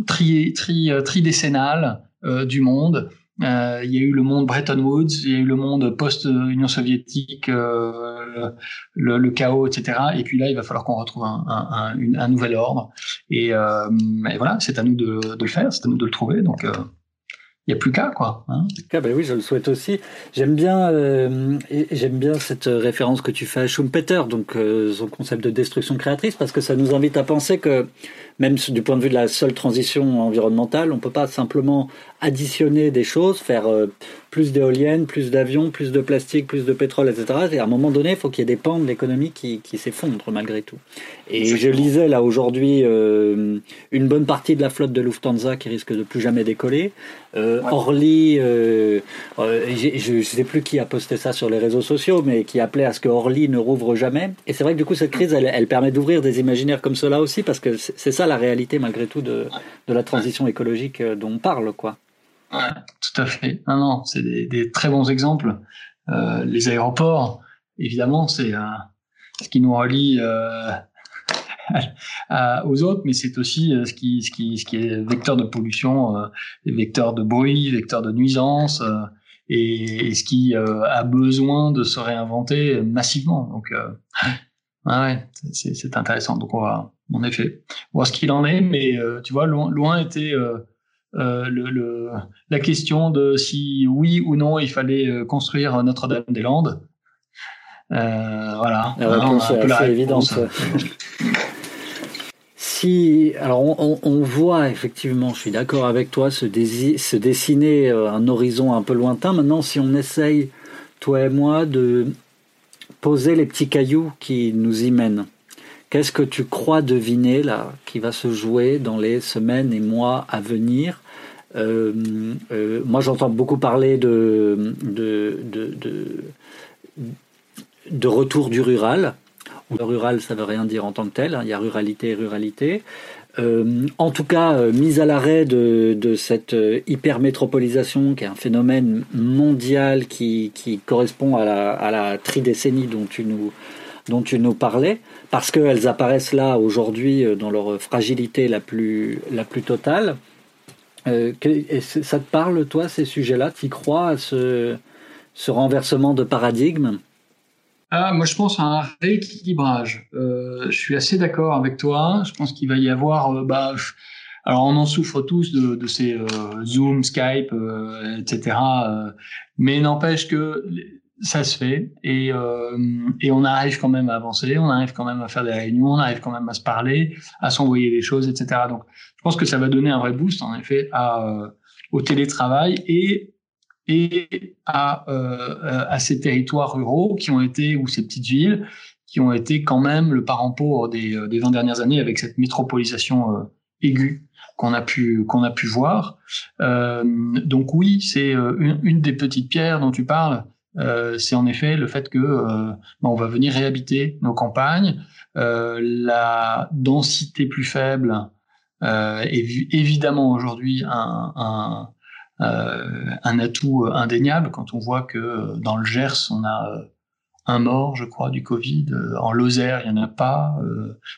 tri, tri, tridécennale euh, du monde euh, il y a eu le monde Bretton Woods, il y a eu le monde post-Union soviétique, euh, le, chaos, etc. Et puis là, il va falloir qu'on retrouve un, nouvel ordre. Et, euh, et voilà, c'est à nous de, le faire, c'est à nous de le trouver. Donc, il n'y a plus qu'à quoi. Hein. Ah ben oui, je le souhaite aussi. J'aime bien, bien cette référence que tu fais à Schumpeter, donc son concept de destruction créatrice, parce que ça nous invite à penser que même du point de vue de la seule transition environnementale, on peut pas simplement additionner des choses, faire euh, plus d'éoliennes, plus d'avions, plus de plastique, plus de pétrole, etc. Et à un moment donné, il faut qu'il y ait des pans de l'économie qui, qui s'effondrent malgré tout. Et je lisais là aujourd'hui euh, une bonne partie de la flotte de Lufthansa qui risque de plus jamais décoller. Euh, Orly, je ne sais plus qui a posté ça sur les réseaux sociaux, mais qui appelait à ce que Orly ne rouvre jamais. Et c'est vrai que du coup, cette crise, elle, elle permet d'ouvrir des imaginaires comme cela aussi, parce que c'est ça la réalité malgré tout de, la transition écologique dont on parle, quoi. Tout à fait. Non, c'est des, très bons exemples. Euh, les aéroports, évidemment, c'est euh, ce qui nous relie euh, aux autres, mais c'est aussi euh, ce qui, est vecteur de pollution, euh, vecteur de bruit, vecteur de nuisance, euh, et, et, ce qui a besoin de se réinventer massivement. Donc, ouais, c'est intéressant. Donc, on va, en effet, voir ce qu'il en est, mais tu vois, loin, loin était euh, le, le, la question de si oui ou non il fallait euh, construire Notre-Dame-des-Landes. Euh, voilà. La réponse est assez évidente. si, alors on, on, voit effectivement, je suis d'accord avec toi, se, se dessiner euh, un horizon un peu lointain. Maintenant, si on essaye, toi et moi, de poser les petits cailloux qui nous y mènent. Qu'est-ce que tu crois deviner là qui va se jouer dans les semaines et mois à venir euh, euh, Moi, j'entends beaucoup parler de de, de, de, retour du rural. Le rural, ça veut rien dire en tant que tel. Hein. Il y a ruralité et ruralité. Euh, en tout cas, mise à l'arrêt de, cette hypermétropolisation, qui est un phénomène mondial qui, correspond à la, à tridécennie dont tu nous dont tu nous parlais, parce qu'elles apparaissent là aujourd'hui euh, dans leur fragilité la plus, la plus totale. Euh, ça te parle, toi, ces sujets-là? Tu crois à ce, ce renversement de paradigme? Ah, moi, je pense à un rééquilibrage. Euh, je suis assez d'accord avec toi. Je pense qu'il va y avoir. Euh, bah, alors, on en souffre tous de, de ces euh, Zoom, Skype, etc. mais n'empêche que ça se fait et, euh, et on arrive quand même à avancer, on arrive quand même à faire des réunions, on arrive quand même à se parler, à s'envoyer des choses, etc. Donc, je pense que ça va donner un vrai boost en effet à, euh, au télétravail et et à, euh, à ces territoires ruraux qui ont été ou ces petites villes qui ont été quand même le parent pauvre des, euh, des 20 dernières années avec cette métropolisation euh, aiguë qu'on a pu qu'on a pu voir. Euh, donc oui, c'est une, une, des petites pierres dont tu parles euh, c'est en effet le fait que euh, on va venir réhabiter nos campagnes, euh, la densité plus faible est évidemment aujourd'hui un, un, un, atout indéniable quand on voit que dans le Gers on a un mort, je crois, du Covid. En Lozère, il n'y en a pas.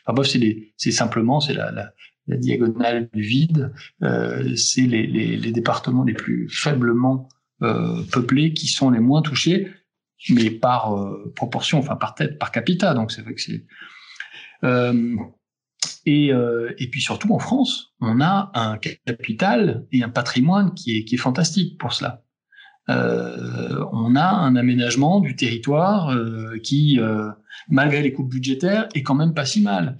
Enfin bref, c'est simplement c'est la, la, la, diagonale du vide. Euh, c'est les, les, les, départements les plus faiblement euh, peuplés qui sont les moins touchés, mais par euh, proportion, enfin par tête, par capita. Donc c'est vrai que c'est. Euh, Et, puis surtout en France, on a un capital et un patrimoine qui est, fantastique pour cela. Euh, on a un aménagement du territoire euh, qui, malgré les coupes budgétaires, est quand même pas si mal.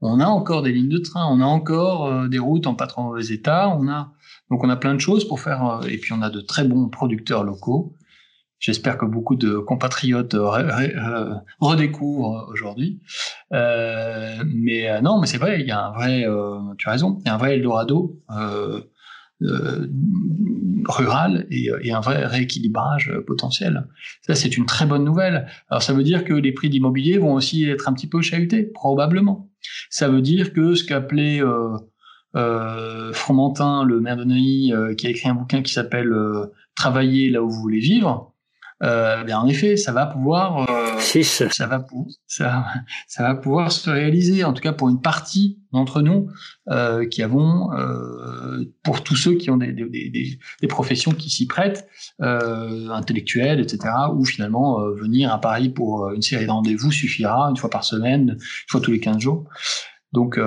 On a encore des lignes de train, on a encore des routes en pas trop mauvais état, donc on a plein de choses pour faire et puis on a de très bons producteurs locaux. J'espère que beaucoup de compatriotes redécouvrent aujourd'hui. mais non, mais c'est vrai, il y a un vrai, tu as raison, il y a un vrai Eldorado euh, rural et, un vrai rééquilibrage potentiel. Ça, c'est une très bonne nouvelle. Alors, ça veut dire que les prix d'immobilier vont aussi être un petit peu chahutés, probablement. Ça veut dire que ce qu'appelait euh, euh, Fromentin, le maire de Neuilly, euh, qui a écrit un bouquin qui s'appelle euh, Travailler là où vous voulez vivre, euh, bien en effet, ça va pouvoir, euh, ça va ça, ça va pouvoir se réaliser, en tout cas pour une partie d'entre nous euh, qui avons, pour tous ceux qui ont des, des, des, des professions qui s'y prêtent, intellectuelles, etc., ou finalement venir à Paris pour une série de rendez-vous suffira une fois par semaine, une fois tous les 15 jours. Donc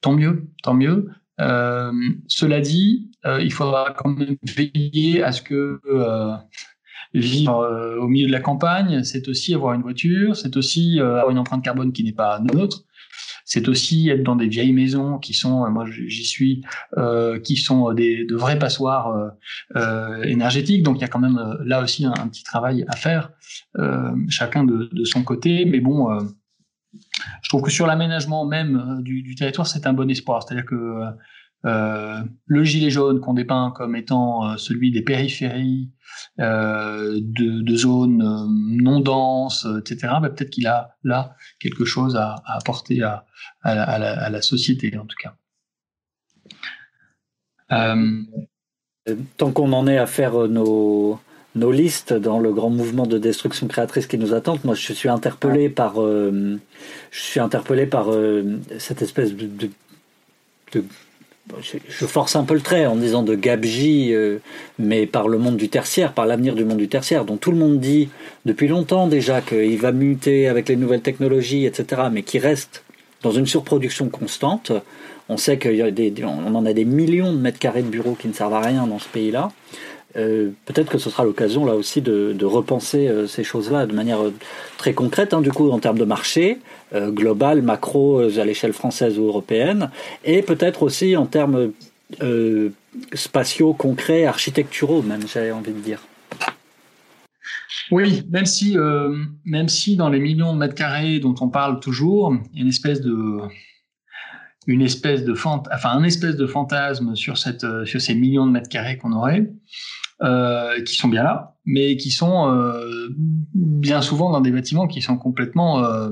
tant mieux, tant mieux. cela dit, il faudra quand même veiller à ce que vivre euh, au milieu de la campagne, c'est aussi avoir une voiture, c'est aussi euh, avoir une empreinte carbone qui n'est pas neutre. C'est aussi être dans des vieilles maisons qui sont, euh, moi j'y suis, qui sont des, de vrais passoires énergétiques. Donc il y a quand même là aussi un, petit travail à faire, chacun de, de, son côté. Mais bon, je trouve que sur l'aménagement même du, du territoire, c'est un bon espoir. C'est-à-dire que euh, le gilet jaune qu'on dépeint comme étant euh, celui des périphéries euh, de, de, zones euh, non denses, etc. Bah, peut-être qu'il a là quelque chose à, à apporter à, à, la, à, la, société, en tout cas. Tant qu'on en est à faire nos, nos listes dans le grand mouvement de destruction créatrice qui nous attend, moi je suis interpellé par, je suis interpellé par cette espèce de, de, de je force un peu le trait en disant de gabegie, euh, mais par le monde du tertiaire, par l'avenir du monde du tertiaire, dont tout le monde dit depuis longtemps déjà qu'il va muter avec les nouvelles technologies, etc., mais qui reste dans une surproduction constante. On sait qu'on en a des millions de mètres carrés de bureaux qui ne servent à rien dans ce pays-là. Euh, peut-être que ce sera l'occasion là aussi de, repenser euh, ces choses-là de manière euh, très concrète, hein, du coup en termes de marché global, macro à l'échelle française ou européenne, et peut-être aussi en termes spatiaux, concrets, architecturaux même, j'avais envie de dire. Oui, même si, même si dans les millions de mètres carrés dont on parle toujours, il y a une espèce de une espèce de fant enfin un espèce de fantasme sur cette sur ces millions de mètres carrés qu'on aurait euh, qui sont bien là, mais qui sont euh, bien souvent dans des bâtiments qui sont complètement euh,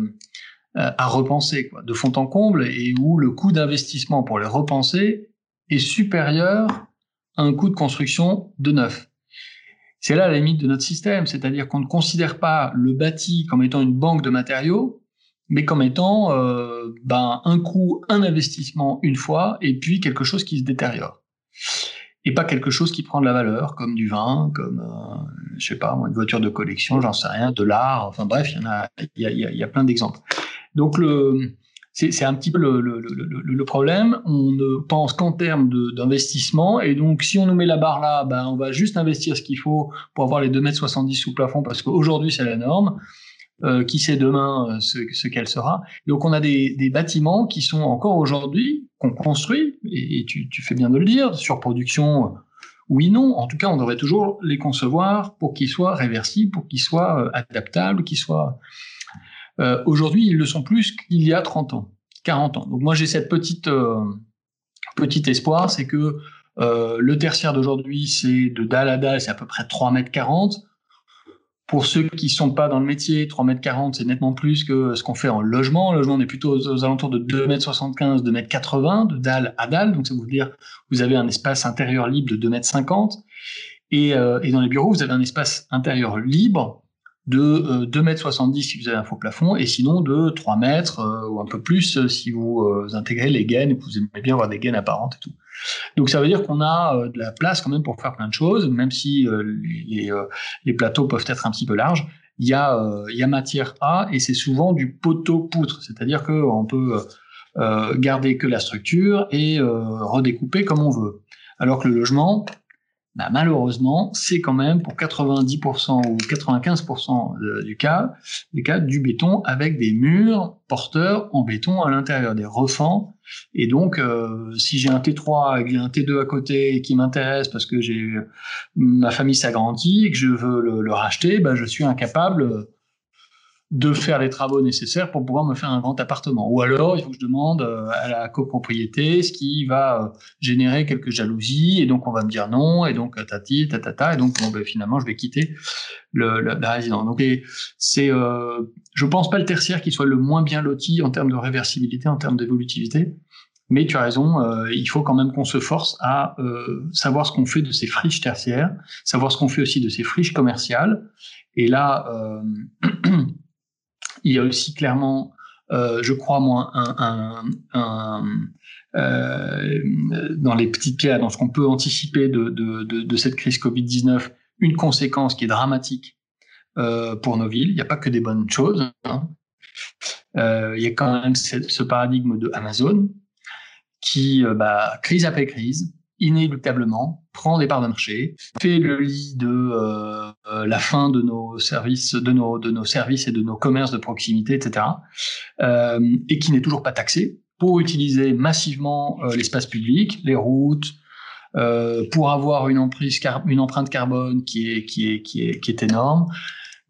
à repenser, quoi, de fond en comble, et où le coût d'investissement pour les repenser est supérieur à un coût de construction de neuf. C'est là la limite de notre système, c'est-à-dire qu'on ne considère pas le bâti comme étant une banque de matériaux, mais comme étant euh, ben, un coût, un investissement une fois, et puis quelque chose qui se détériore et pas quelque chose qui prend de la valeur, comme du vin, comme, euh, je sais pas, une voiture de collection, j'en sais rien, de l'art, enfin bref, il y en a, y a, il y a plein d'exemples. Donc le, c'est un petit peu le, le, le, le, problème. On ne pense qu'en termes d'investissement, et donc si on nous met la barre là, ben on va juste investir ce qu'il faut pour avoir les 2 mètres 70 sous plafond, parce qu'aujourd'hui c'est la norme. Euh, qui sait demain euh, ce, ce qu'elle sera. Donc on a des, des bâtiments qui sont encore aujourd'hui qu'on construit, et, tu, tu, fais bien de le dire, sur production, euh, oui, non. En tout cas, on devrait toujours les concevoir pour qu'ils soient réversibles, pour qu'ils soient adaptables, qu'ils soient... Euh, aujourd'hui, ils le sont plus qu'il y a 30 ans, 40 ans. Donc moi, j'ai cette petite, euh, petit espoir, c'est que le tertiaire d'aujourd'hui, c'est de dalle à dalle, c'est à peu près 3 mètres 40 pour ceux qui sont pas dans le métier, 3 mètres 40, c'est nettement plus que ce qu'on fait en logement. Le logement, on est plutôt aux, alentours de 2 mètres 75, 2 mètres 80, de dalle à dalle. Donc, ça veut dire, vous avez un espace intérieur libre de 2 mètres 50. Et, euh, et dans les bureaux, vous avez un espace intérieur libre de euh, 2 mètres 70 si vous avez un faux plafond, et sinon de 3 mètres euh, ou un peu plus euh, si vous euh, intégrez les gaines et que vous aimez bien avoir des gaines apparentes et tout. Donc ça veut dire qu'on a euh, de la place quand même pour faire plein de choses, même si euh, les, euh, les, plateaux peuvent être un petit peu larges. Il y a, il y a matière à et c'est souvent du poteau poutre, c'est-à-dire qu'on peut garder que la structure et redécouper comme on veut. Alors que le logement, bah, malheureusement, c'est quand même pour 90% ou 95% du cas, des cas du béton avec des murs porteurs en béton à l'intérieur, des refends. Et donc, euh, si j'ai un T3 et un T2 à côté qui m'intéresse parce que j'ai ma famille s'agrandit et que je veux le, le racheter, bah, je suis incapable de faire les travaux nécessaires pour pouvoir me faire un grand appartement. Ou alors, il faut que je demande euh, à la copropriété, ce qui va euh, générer quelques jalousies, et donc on va me dire non, et donc tati, tatata, et donc bon, ben, finalement, je vais quitter le, la résidence. Donc, c'est, euh, je pense pas le tertiaire qui soit le moins bien loti en termes de réversibilité, en termes d'évolutivité. Mais tu as raison, euh, il faut quand même qu'on se force à savoir ce qu'on fait de ces friches tertiaires, savoir ce qu'on fait aussi de ces friches commerciales. Et là, Il y a aussi clairement, euh, je crois moi, euh, dans les petits cas, dans ce qu'on peut anticiper de, cette crise Covid-19, une conséquence qui est dramatique euh, pour nos villes. Il n'y a pas que des bonnes choses. Hein. Il y a quand même ce, paradigme de Amazon qui, bah, crise après crise, inéluctablement, prend des parts de marché, fait le lit de euh, euh, la fin de nos services, de nos, de nos services et de nos commerces de proximité, etc., euh, et qui n'est toujours pas taxé pour utiliser massivement l'espace public, les routes, pour avoir une, emprise une empreinte carbone qui est, qui, est, qui, est, qui est énorme.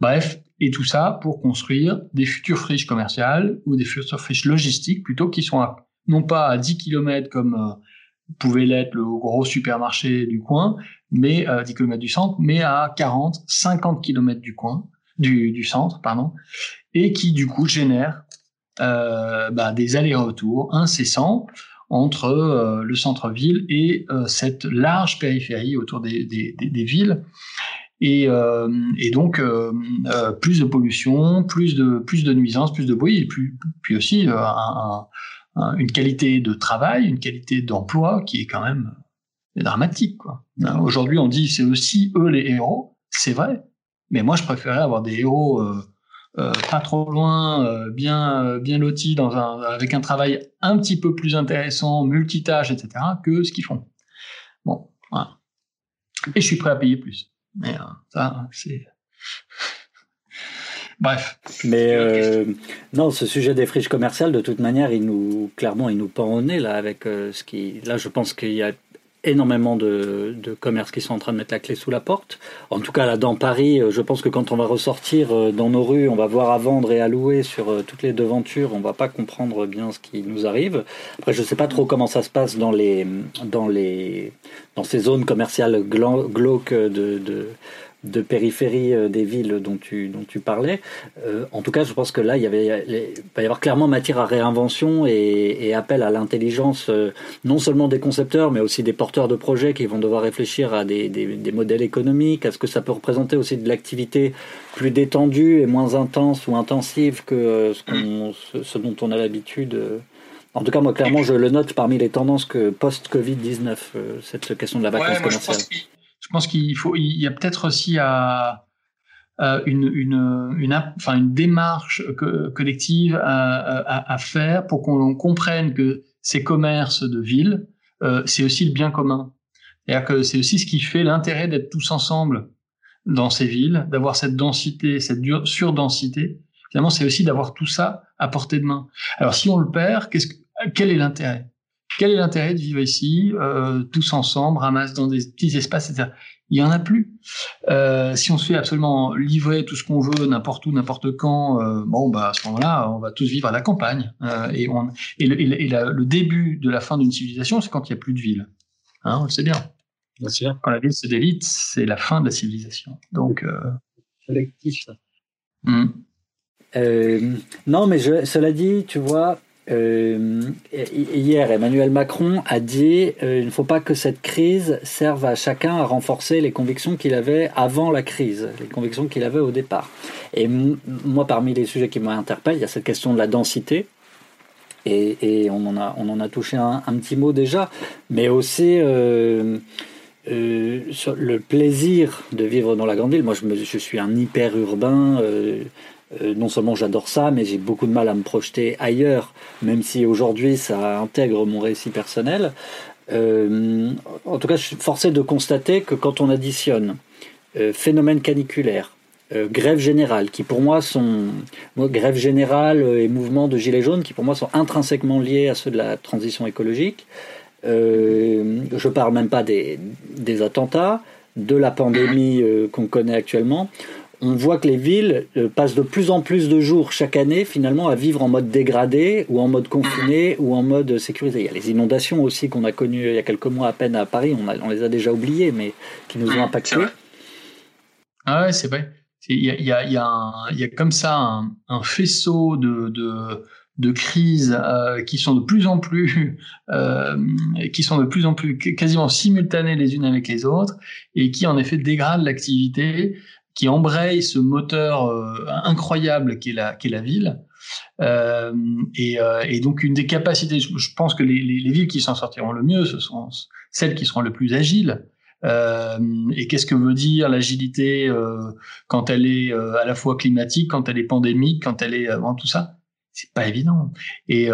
Bref, et tout ça pour construire des futures friches commerciales ou des futures friches logistiques plutôt qui sont non pas à 10 km comme pouvait l'être le gros supermarché du coin, mais à euh, 10 km du centre, mais à 40, 50 km du coin, du, centre, pardon, et qui du coup génère euh, bah, des allers-retours incessants entre euh, le centre-ville et euh, cette large périphérie autour des, villes. Et, donc plus de pollution, plus de plus de nuisances, plus de bruit, et puis, aussi un, une qualité de travail, une qualité d'emploi qui est quand même dramatique. Quoi. Hein, aujourd'hui, on dit c'est aussi eux les héros, c'est vrai, mais moi je préférais avoir des héros euh, euh, pas trop loin, euh, bien bien lotis dans un avec un travail un petit peu plus intéressant, multitâche, etc. que ce qu'ils font. Bon, voilà. Et je suis prêt à payer plus. Mais ça, c'est Bref. Mais euh, non, ce sujet des friches commerciales, de toute manière, il nous clairement, il nous pend au nez là avec euh, ce qui. Là, je pense qu'il y a énormément de, de commerces qui sont en train de mettre la clé sous la porte. En tout cas, là, dans Paris, euh, je pense que quand on va ressortir dans nos rues, on va voir à vendre et à louer sur toutes les devantures, on va pas comprendre bien ce qui nous arrive. Après, je sais pas trop comment ça se passe dans les, dans les, dans ces zones commerciales glauques de, de de périphérie euh, des villes dont tu, dont tu parlais. Euh, en tout cas, je pense que là, il, y avait, il va y avoir clairement matière à réinvention et, et appel à l'intelligence, euh, non seulement des concepteurs, mais aussi des porteurs de projets qui vont devoir réfléchir à des, des, des modèles économiques, à ce que ça peut représenter aussi de l'activité plus détendue et moins intense ou intensive que ce, qu'on, ce, dont on a l'habitude. En tout cas, moi, clairement, je le note parmi les tendances que post-Covid-19, cette question de la vacance commerciale je pense qu'il faut, il y a peut-être aussi à, une, une, une, enfin, une démarche collective à, à, faire pour qu'on comprenne que ces commerces de ville, euh, c'est aussi le bien commun. C'est-à-dire que c'est aussi ce qui fait l'intérêt d'être tous ensemble dans ces villes, d'avoir cette densité, cette surdensité. Finalement, c'est aussi d'avoir tout ça à portée de main. Alors, si on le perd, qu'est-ce que, quel est l'intérêt? Quel est l'intérêt de vivre ici, euh, tous ensemble, ramasse dans des petits espaces, etc. Il y en a plus. Euh, si on se fait absolument livrer tout ce qu'on veut, n'importe où, n'importe quand, euh, bon, bah à ce moment-là, on va tous vivre à la campagne. Euh, et, on, et, le, et la, le, début de la fin d'une civilisation, c'est quand il n'y a plus de ville. Hein, on le sait bien. bien sûr. Quand la ville se délite, c'est la fin de la civilisation. Donc, euh, collectif. Hmm. Euh, non, mais je, cela dit, tu vois, euh, hier, Emmanuel Macron a dit euh, il ne faut pas que cette crise serve à chacun à renforcer les convictions qu'il avait avant la crise, les convictions qu'il avait au départ. Et moi, parmi les sujets qui m'interpellent, il y a cette question de la densité. Et, on, en a, touché un, petit mot déjà, mais aussi euh, sur le plaisir de vivre dans la grande ville. Moi, je, je suis un hyper urbain. Euh, non seulement j'adore ça, mais j'ai beaucoup de mal à me projeter ailleurs, même si aujourd'hui ça intègre mon récit personnel. en tout cas, je suis forcé de constater que quand on additionne phénomène caniculaire, euh, grève générale, qui pour moi sont grève générale et mouvement de gilets jaunes, qui pour moi sont intrinsèquement liés à ceux de la transition écologique. Euh, je parle même pas des, attentats, de la pandémie euh, qu'on connaît actuellement. On voit que les villes euh, passent de plus en plus de jours chaque année finalement à vivre en mode dégradé ou en mode confiné ou en mode sécurisé. Il y a les inondations aussi qu'on a connues il y a quelques mois à peine à Paris, on, on les a déjà oubliées mais qui nous ont impactés. Ah ouais, c'est vrai. Il y a, y, a, y, a y a, comme ça un, un faisceau de, de, de crises euh, qui sont de plus en plus, euh, qui sont de plus en plus quasiment simultanées les unes avec les autres, et qui en effet dégradent l'activité, qui embrayent ce moteur euh, incroyable qu'est la, la ville. Euh, et, euh, et, donc une des capacités, je, pense que les, les, les villes qui s'en sortiront le mieux, ce sont celles qui seront le plus agiles, euh, et qu'est-ce que veut dire l'agilité quand elle est à la fois climatique, quand elle est pandémique, quand elle est avant tout ça? C'est pas évident. Et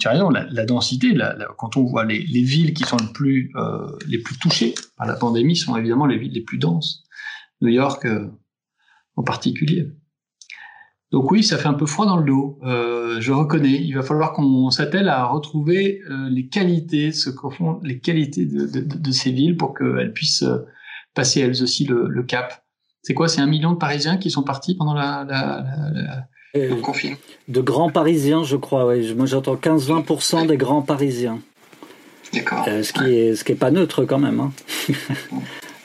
tu as raison, la, densité, quand on voit les, les, villes qui sont le plus, les plus touchées par la pandémie, sont évidemment les villes les plus denses. New York en particulier. Donc oui, ça fait un peu froid dans le dos. Euh, je reconnais. Il va falloir qu'on s'attelle à retrouver euh, les qualités, ce les qualités de, de, de, ces villes pour qu'elles puissent euh, passer elles aussi le, le cap. C'est quoi? C'est un million de Parisiens qui sont partis pendant la, la, la, le confinement? De grands Parisiens, je crois. Oui. Moi, j'entends 15-20% des grands Parisiens. D'accord. Ce qui ouais. est ce qui est pas neutre quand même. Hein.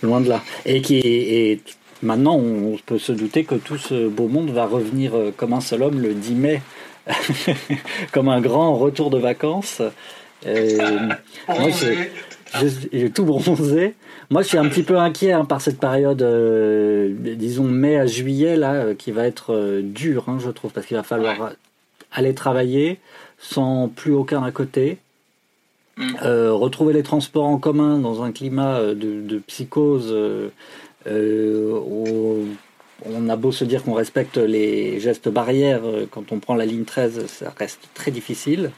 Loin de là. Et qui est, est Maintenant, on peut se douter que tout ce beau monde va revenir euh, comme un seul homme le 10 mai, comme un grand retour de vacances. moi, j'ai tout bronzé. Moi, je suis un petit peu inquiet hein, par cette période, euh, disons mai à juillet, là, euh, qui va être euh, dure, hein, je trouve, parce qu'il va falloir ouais. aller travailler sans plus aucun à côté. Mmh. retrouver les transports en commun dans un climat de, de psychose euh, on, on a beau se dire qu'on respecte les gestes barrières, euh, quand on prend la ligne 13, ça reste très difficile.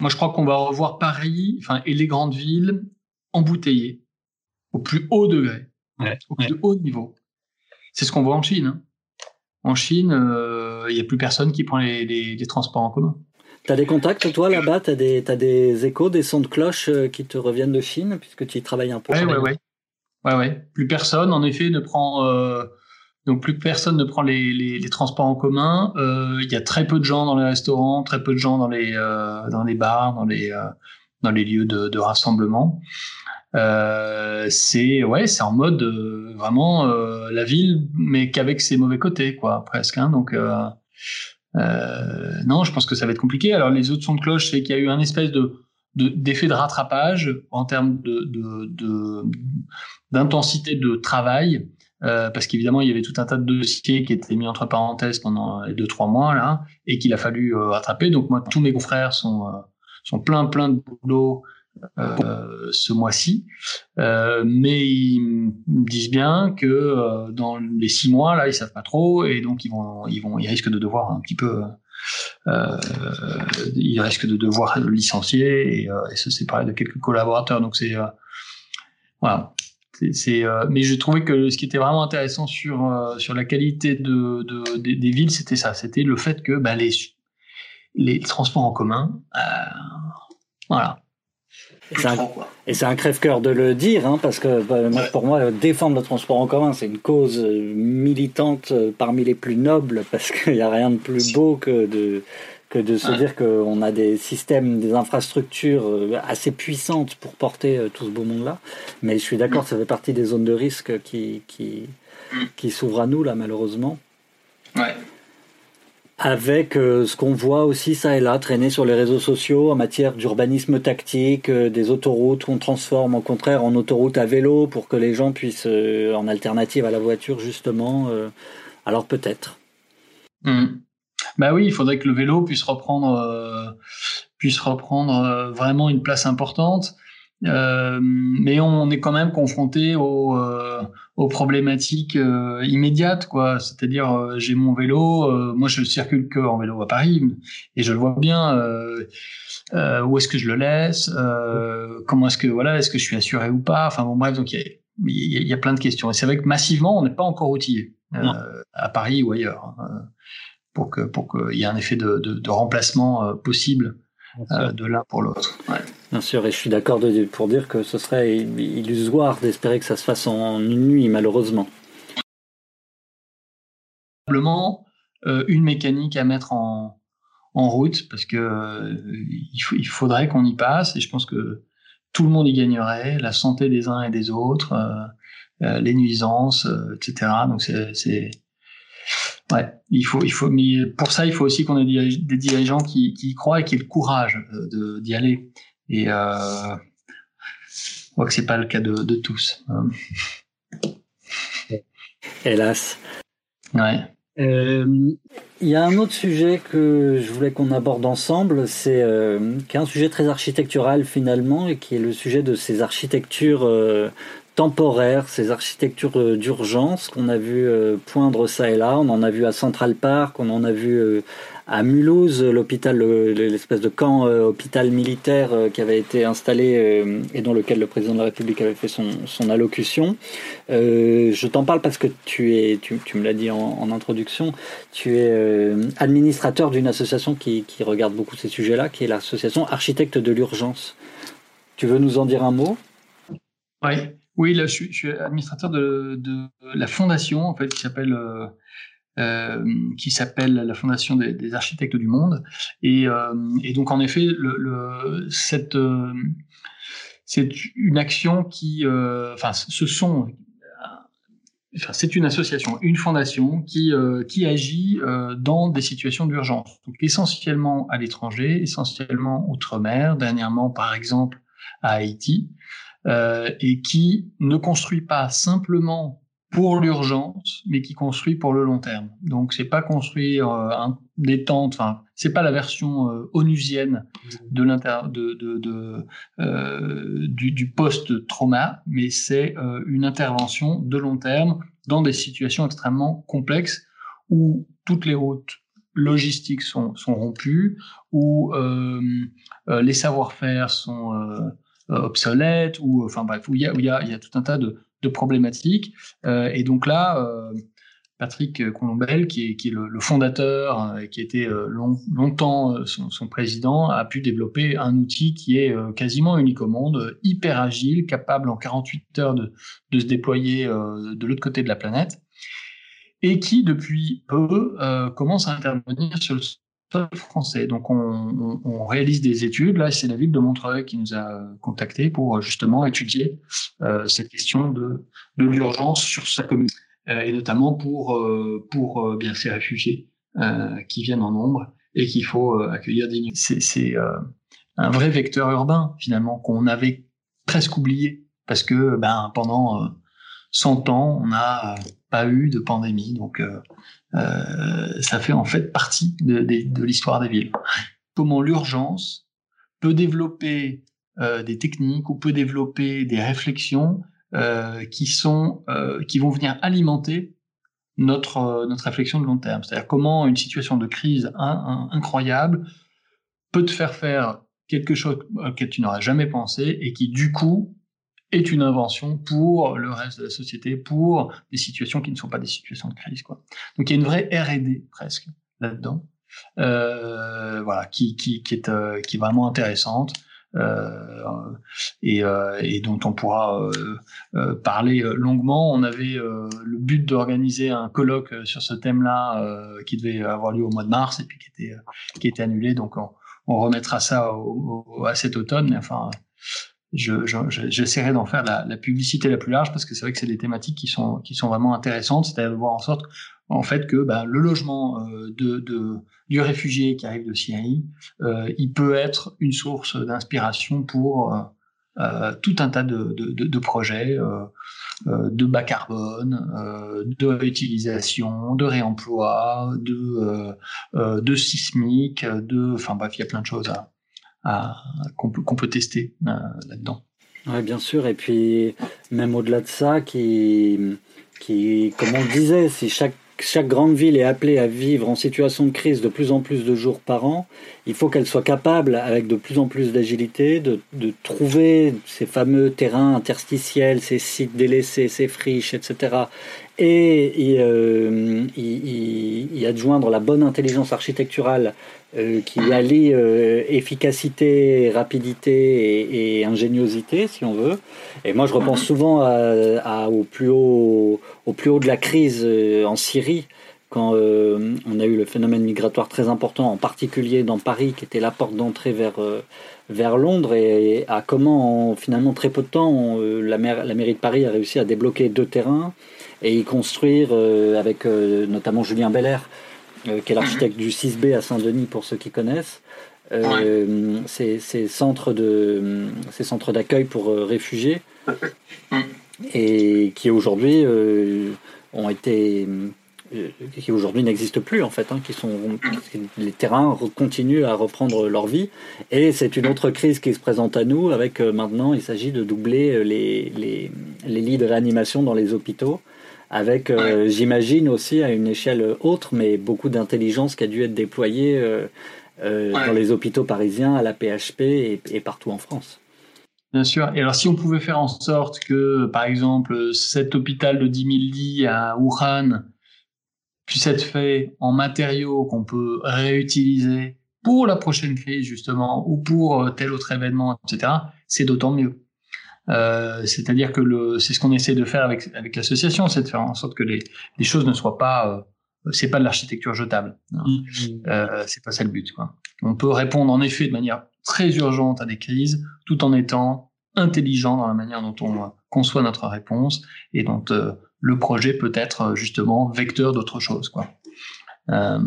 Moi, je crois qu'on va revoir Paris enfin, et les grandes villes embouteillées au plus haut degré, ouais, au plus ouais. haut niveau. C'est ce qu'on voit en Chine. Hein. En Chine, il euh, n'y a plus personne qui prend les, les, les transports en commun. T'as des contacts, toi, là-bas? T'as des, as des échos, des sons de cloche euh, qui te reviennent de Chine, puisque tu y travailles un peu? Oui, oui, oui. Ouais, ouais. Plus personne, en effet, ne prend. Euh, donc plus personne ne prend les, les, les transports en commun. Euh, il y a très peu de gens dans les restaurants, très peu de gens dans les euh, dans les bars, dans les euh, dans les lieux de, de rassemblement. Euh, c'est ouais, c'est en mode vraiment la ville, mais qu'avec ses mauvais côtés, quoi, presque. Hein, donc non, je pense que ça va être compliqué. Alors les autres sons de cloche, c'est qu'il y a eu un espèce de d'effet de, de, rattrapage en termes de, de, d'intensité de travail, euh, parce qu'évidemment, il y avait tout un tas de dossiers qui étaient mis entre parenthèses pendant les deux, trois mois, là, et qu'il a fallu euh, rattraper. Donc, moi, tous mes confrères sont, euh, sont plein, plein de boulot euh, ce mois-ci. Euh, mais ils me disent bien que euh, dans les six mois, là, ils savent pas trop, et donc ils vont, ils vont, ils risquent de devoir un petit peu euh, il risque de devoir licencier et, euh, et, se séparer de quelques collaborateurs. Donc c'est euh, voilà. Mais j'ai trouvé que ce qui était vraiment intéressant sur sur la qualité de, de des, des, villes, c'était ça, c'était le fait que bah, les les transports en commun, voilà, et c'est un, crève-cœur de le dire, hein, parce que bah, ouais. pour moi, défendre le transport en commun, c'est une cause euh, militante euh, parmi les plus nobles, parce qu'il n'y a rien de plus beau que de, que de se ouais. dire qu'on a des systèmes, des infrastructures euh, assez puissantes pour porter tout ce beau monde-là. Mais je suis d'accord, ça fait partie des zones de risque qui, qui, qui s'ouvrent à nous, là, malheureusement. Ouais avec euh, ce qu'on voit aussi ça et là traîner sur les réseaux sociaux en matière d'urbanisme tactique, euh, des autoroutes qu'on transforme au contraire en autoroute à vélo pour que les gens puissent, euh, en alternative à la voiture justement, alors peut-être. Mmh. Bah oui, il faudrait que le vélo puisse reprendre, puisse reprendre vraiment une place importante. Euh, mais on est quand même confronté aux, euh, aux problématiques euh, immédiates, quoi. C'est-à-dire, j'ai mon vélo, moi je circule que en vélo à Paris, et je le vois bien. où est-ce que je le laisse Comment est-ce que voilà, est-ce que je suis assuré ou pas Enfin bon, bref, donc il y a, y a, plein de questions. Et c'est vrai que massivement, on n'est pas encore outillé à Paris ou ailleurs hein, pour que pour qu'il y ait un effet de, de, de remplacement possible de l'un pour l'autre. Ouais. Bien sûr, et je suis d'accord pour dire que ce serait illusoire d'espérer que ça se fasse en une nuit, malheureusement. Probablement euh, une mécanique à mettre en, route, parce que euh, il, faudrait qu'on y passe, et je pense que tout le monde y gagnerait, la santé des uns et des autres, euh, les nuisances, etc. Donc c'est Ouais, il faut, il faut, mais pour ça, il faut aussi qu'on ait des dirigeants qui, qui y croient et qui aient le courage d'y aller. Et euh, je crois que c'est pas le cas de, de tous. Hélas. Ouais. Euh, il y a un autre sujet que je voulais qu'on aborde ensemble, c'est euh, qui est un sujet très architectural finalement, et qui est le sujet de ces architectures euh, temporaires, ces architectures euh, d'urgence qu'on a vu euh, poindre ça et là. On en a vu à Central Park, on en a vu à Mulhouse, l'hôpital, l'espèce de camp euh, hôpital militaire euh, qui avait été installé euh, et dans lequel le président de la République avait fait son, son allocution. je t'en parle parce que tu es, tu, tu me l'as dit en, en, introduction, tu es administrateur d'une association qui, qui regarde beaucoup ces sujets-là, qui est l'association Architectes de l'urgence. Tu veux nous en dire un mot? Oui, oui, là, je suis, je suis administrateur de, de, la fondation en fait qui s'appelle euh, qui s'appelle la Fondation des, des, architectes du monde. Et, euh, et donc, en effet, le, le, cette, euh, c'est une action qui, enfin, ce sont Enfin, c'est une association, une fondation qui, euh, qui agit euh, dans des situations d'urgence. Donc essentiellement à l'étranger, essentiellement outre-mer, dernièrement par exemple à Haïti, euh, et qui ne construit pas simplement pour l'urgence, mais qui construit pour le long terme. Donc c'est pas construire euh, un, des tentes, enfin c'est pas la version euh, onusienne de l'inter de, de, de euh, du, du post-trauma, mais c'est euh, une intervention de long terme dans des situations extrêmement complexes où toutes les routes logistiques sont, sont rompues, où euh, les savoir-faire sont obsolètes, ou enfin bref, où il y a, tout un tas de problématiques. Euh, et donc là, euh, Patrick Colombel, qui est, le, fondateur, hein, qui était euh, longtemps son, président, a pu développer un outil qui est quasiment unique au hyper agile, capable en 48 heures de se déployer de l'autre côté de la planète, et qui, depuis peu, commence à intervenir sur le français. Donc on, réalise des études. Là, c'est la ville de Montreuil qui nous a contactés pour justement étudier euh, cette question de, l'urgence sur sa commune, euh, et notamment pour euh, pour euh, bien ces réfugiés euh, qui viennent en nombre et qu'il faut accueillir dignement. C'est, c'est un vrai vecteur urbain finalement qu'on avait presque oublié parce que ben pendant 100 ans on n'a pas eu de pandémie donc euh, ça fait en fait partie de, l'histoire des villes. Comment l'urgence peut développer euh, des techniques ou peut développer des réflexions euh, qui sont euh, qui vont venir alimenter notre euh, notre réflexion de long terme. C'est-à-dire comment une situation de crise incroyable peut te faire faire quelque chose auquel tu n'aurais jamais pensé et qui du coup est une invention pour le reste de la société, pour des situations qui ne sont pas des situations de crise. Quoi. Donc il y a une vraie R&D presque là-dedans, euh, voilà, qui, qui, est, euh, qui est vraiment intéressante. Euh, et, dont on pourra parler longuement. On avait le but d'organiser un colloque sur ce thème-là qui devait avoir lieu au mois de mars et puis qui était, qui était annulé. Donc on, remettra ça à cet automne. Enfin, j'essaierai d'en faire la, la, publicité la plus large parce que c'est vrai que c'est des thématiques qui sont qui sont vraiment intéressantes, c'est-à-dire voir en sorte en fait que bah, le logement euh, de, de, du réfugié qui arrive de Syrie, euh, il peut être une source d'inspiration pour euh, euh tout un tas de, de, de projets euh, euh, de bas carbone, de réutilisation, de réemploi, de de sismique, de enfin bref il y a plein de choses à, qu'on peut, tester euh, là-dedans. Oui, bien sûr. Et puis, même au-delà de ça, qui, qui, comme on le disait, si chaque chaque grande ville est appelée à vivre en situation de crise de plus en plus de jours par an, il faut qu'elle soit capable, avec de plus en plus d'agilité, de, trouver ces fameux terrains interstitiels, ces sites délaissés, ces friches, etc. Et euh, y, adjoindre la bonne intelligence architecturale euh, qui allie euh, efficacité, rapidité et, ingéniosité, si on veut. Et moi, je repense souvent au, plus haut, au plus haut de la crise en Syrie, quand on a eu le phénomène migratoire très important, en particulier dans Paris, qui était la porte d'entrée vers, vers Londres, et, à comment, finalement, très peu de temps, la, la, mairie de Paris a réussi à débloquer deux terrains et y construire, avec notamment Julien Belair, euh, qui est l'architecte du 6B à Saint-Denis pour ceux qui connaissent. Euh, ces, centres de ces centres d'accueil pour euh, réfugiés. Et qui aujourd'hui ont été qui aujourd'hui n'existent plus en fait, hein, qui sont les terrains continuent à reprendre leur vie. Et c'est une autre crise qui se présente à nous avec maintenant il s'agit de doubler les, les, les lits de réanimation dans les hôpitaux avec, euh, j'imagine aussi à une échelle autre, mais beaucoup d'intelligence qui a dû être déployée euh, euh, dans les hôpitaux parisiens, à la PHP et, partout en France. Bien sûr. Et alors, si on pouvait faire en sorte que, par exemple, cet hôpital de 10 000 lits à Wuhan puisse être fait en matériaux qu'on peut réutiliser pour la prochaine crise, justement, ou pour tel autre événement, etc., c'est d'autant mieux. Euh, c'est-à-dire que le, c'est ce qu'on essaie de faire avec avec l'association, c'est de faire en sorte que les, les choses ne soient pas, euh, c'est pas de l'architecture jetable. Hein. Mmh. Euh, c'est pas ça le but. Quoi. On peut répondre en effet de manière très urgente à des crises, tout en étant intelligent dans la manière dont on conçoit notre réponse et dont euh, le projet peut être justement vecteur d'autre chose. Quoi. Euh,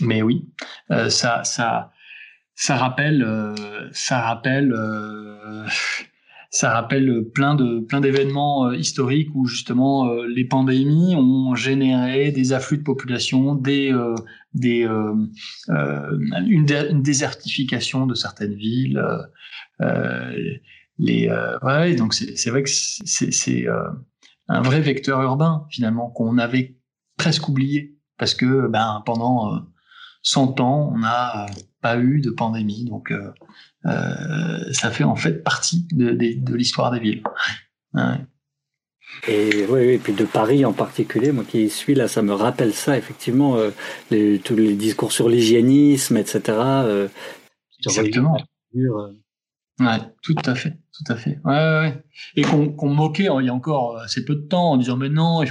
mais oui, ça, ça, ça rappelle, ça rappelle ça rappelle plein de plein d'événements euh, historiques où justement euh, les pandémies ont généré des afflux de population, des euh, des une, désertification de certaines villes. les ouais, donc c'est vrai que c'est un vrai vecteur urbain finalement qu'on avait presque oublié parce que ben pendant 100 ans on n'a pas eu de pandémie donc euh, ça fait en fait partie de, de, l'histoire des villes. Et oui, et puis de Paris en particulier, moi qui suis là, ça me rappelle ça effectivement, euh, les, tous les discours sur l'hygiénisme, etc. Euh, Exactement. Ouais, tout à fait, tout à fait. Ouais, ouais. Et qu'on moquait il y a encore assez peu de temps en disant mais non,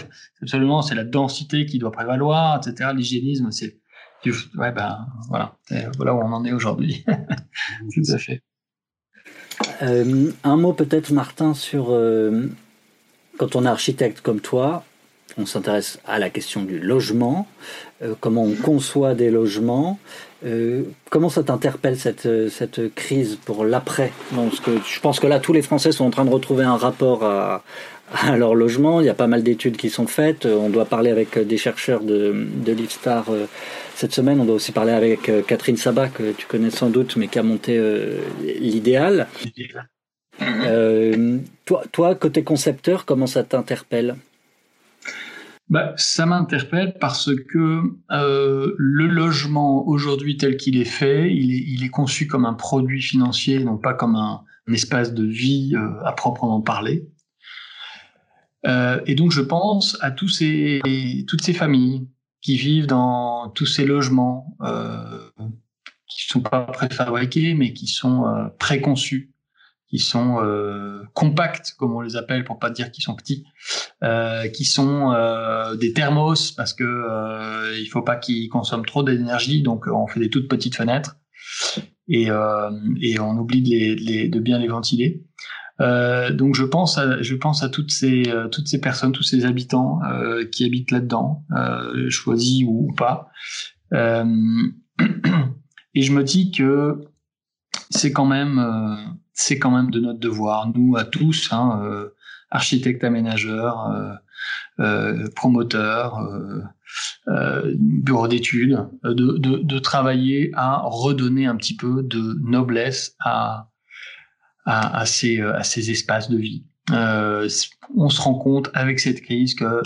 absolument c'est la densité qui doit prévaloir, etc. L'hygiénisme c'est ouais, ben voilà, voilà où on en est aujourd'hui. Tout à fait. Euh, un mot peut-être, Martin, sur euh, quand on est architecte comme toi, on s'intéresse à la question du logement, euh, comment on conçoit des logements. comment ça t'interpelle cette, cette crise pour l'après? Je pense que là, tous les Français sont en train de retrouver un rapport à, à leur logement. Il y a pas mal d'études qui sont faites. On doit parler avec des chercheurs de, de l'IFSTAR cette semaine, on doit aussi parler avec euh, Catherine Sabat, que tu connais sans doute, mais qui a monté euh, l'idéal. Euh, toi, toi, côté concepteur, comment ça t'interpelle? Bah, ça m'interpelle parce que le logement aujourd'hui tel qu'il est fait, il est, conçu comme un produit financier, non pas comme un, espace de vie à proprement parler. et donc je pense à tous ces, toutes ces familles qui vivent dans tous ces logements euh, qui sont pas préfabriqués, mais qui sont euh, préconçus, qui sont euh, compacts, comme on les appelle, pour pas dire qu'ils sont petits, euh, qui sont euh, des thermos parce que il faut pas qu'ils consomment trop d'énergie, donc on fait des toutes petites fenêtres et, et on oublie de, bien les ventiler. Donc je pense à, je pense à toutes ces, toutes ces personnes, tous ces habitants qui habitent là-dedans, choisis ou, pas. Euh, et je me dis que c'est quand même, c'est quand même de notre devoir, nous à tous, hein, architectes, aménageurs, promoteurs, bureaux d'études, de, travailler à redonner un petit peu de noblesse à à, ces, à ces espaces de vie. Euh, on se rend compte avec cette crise que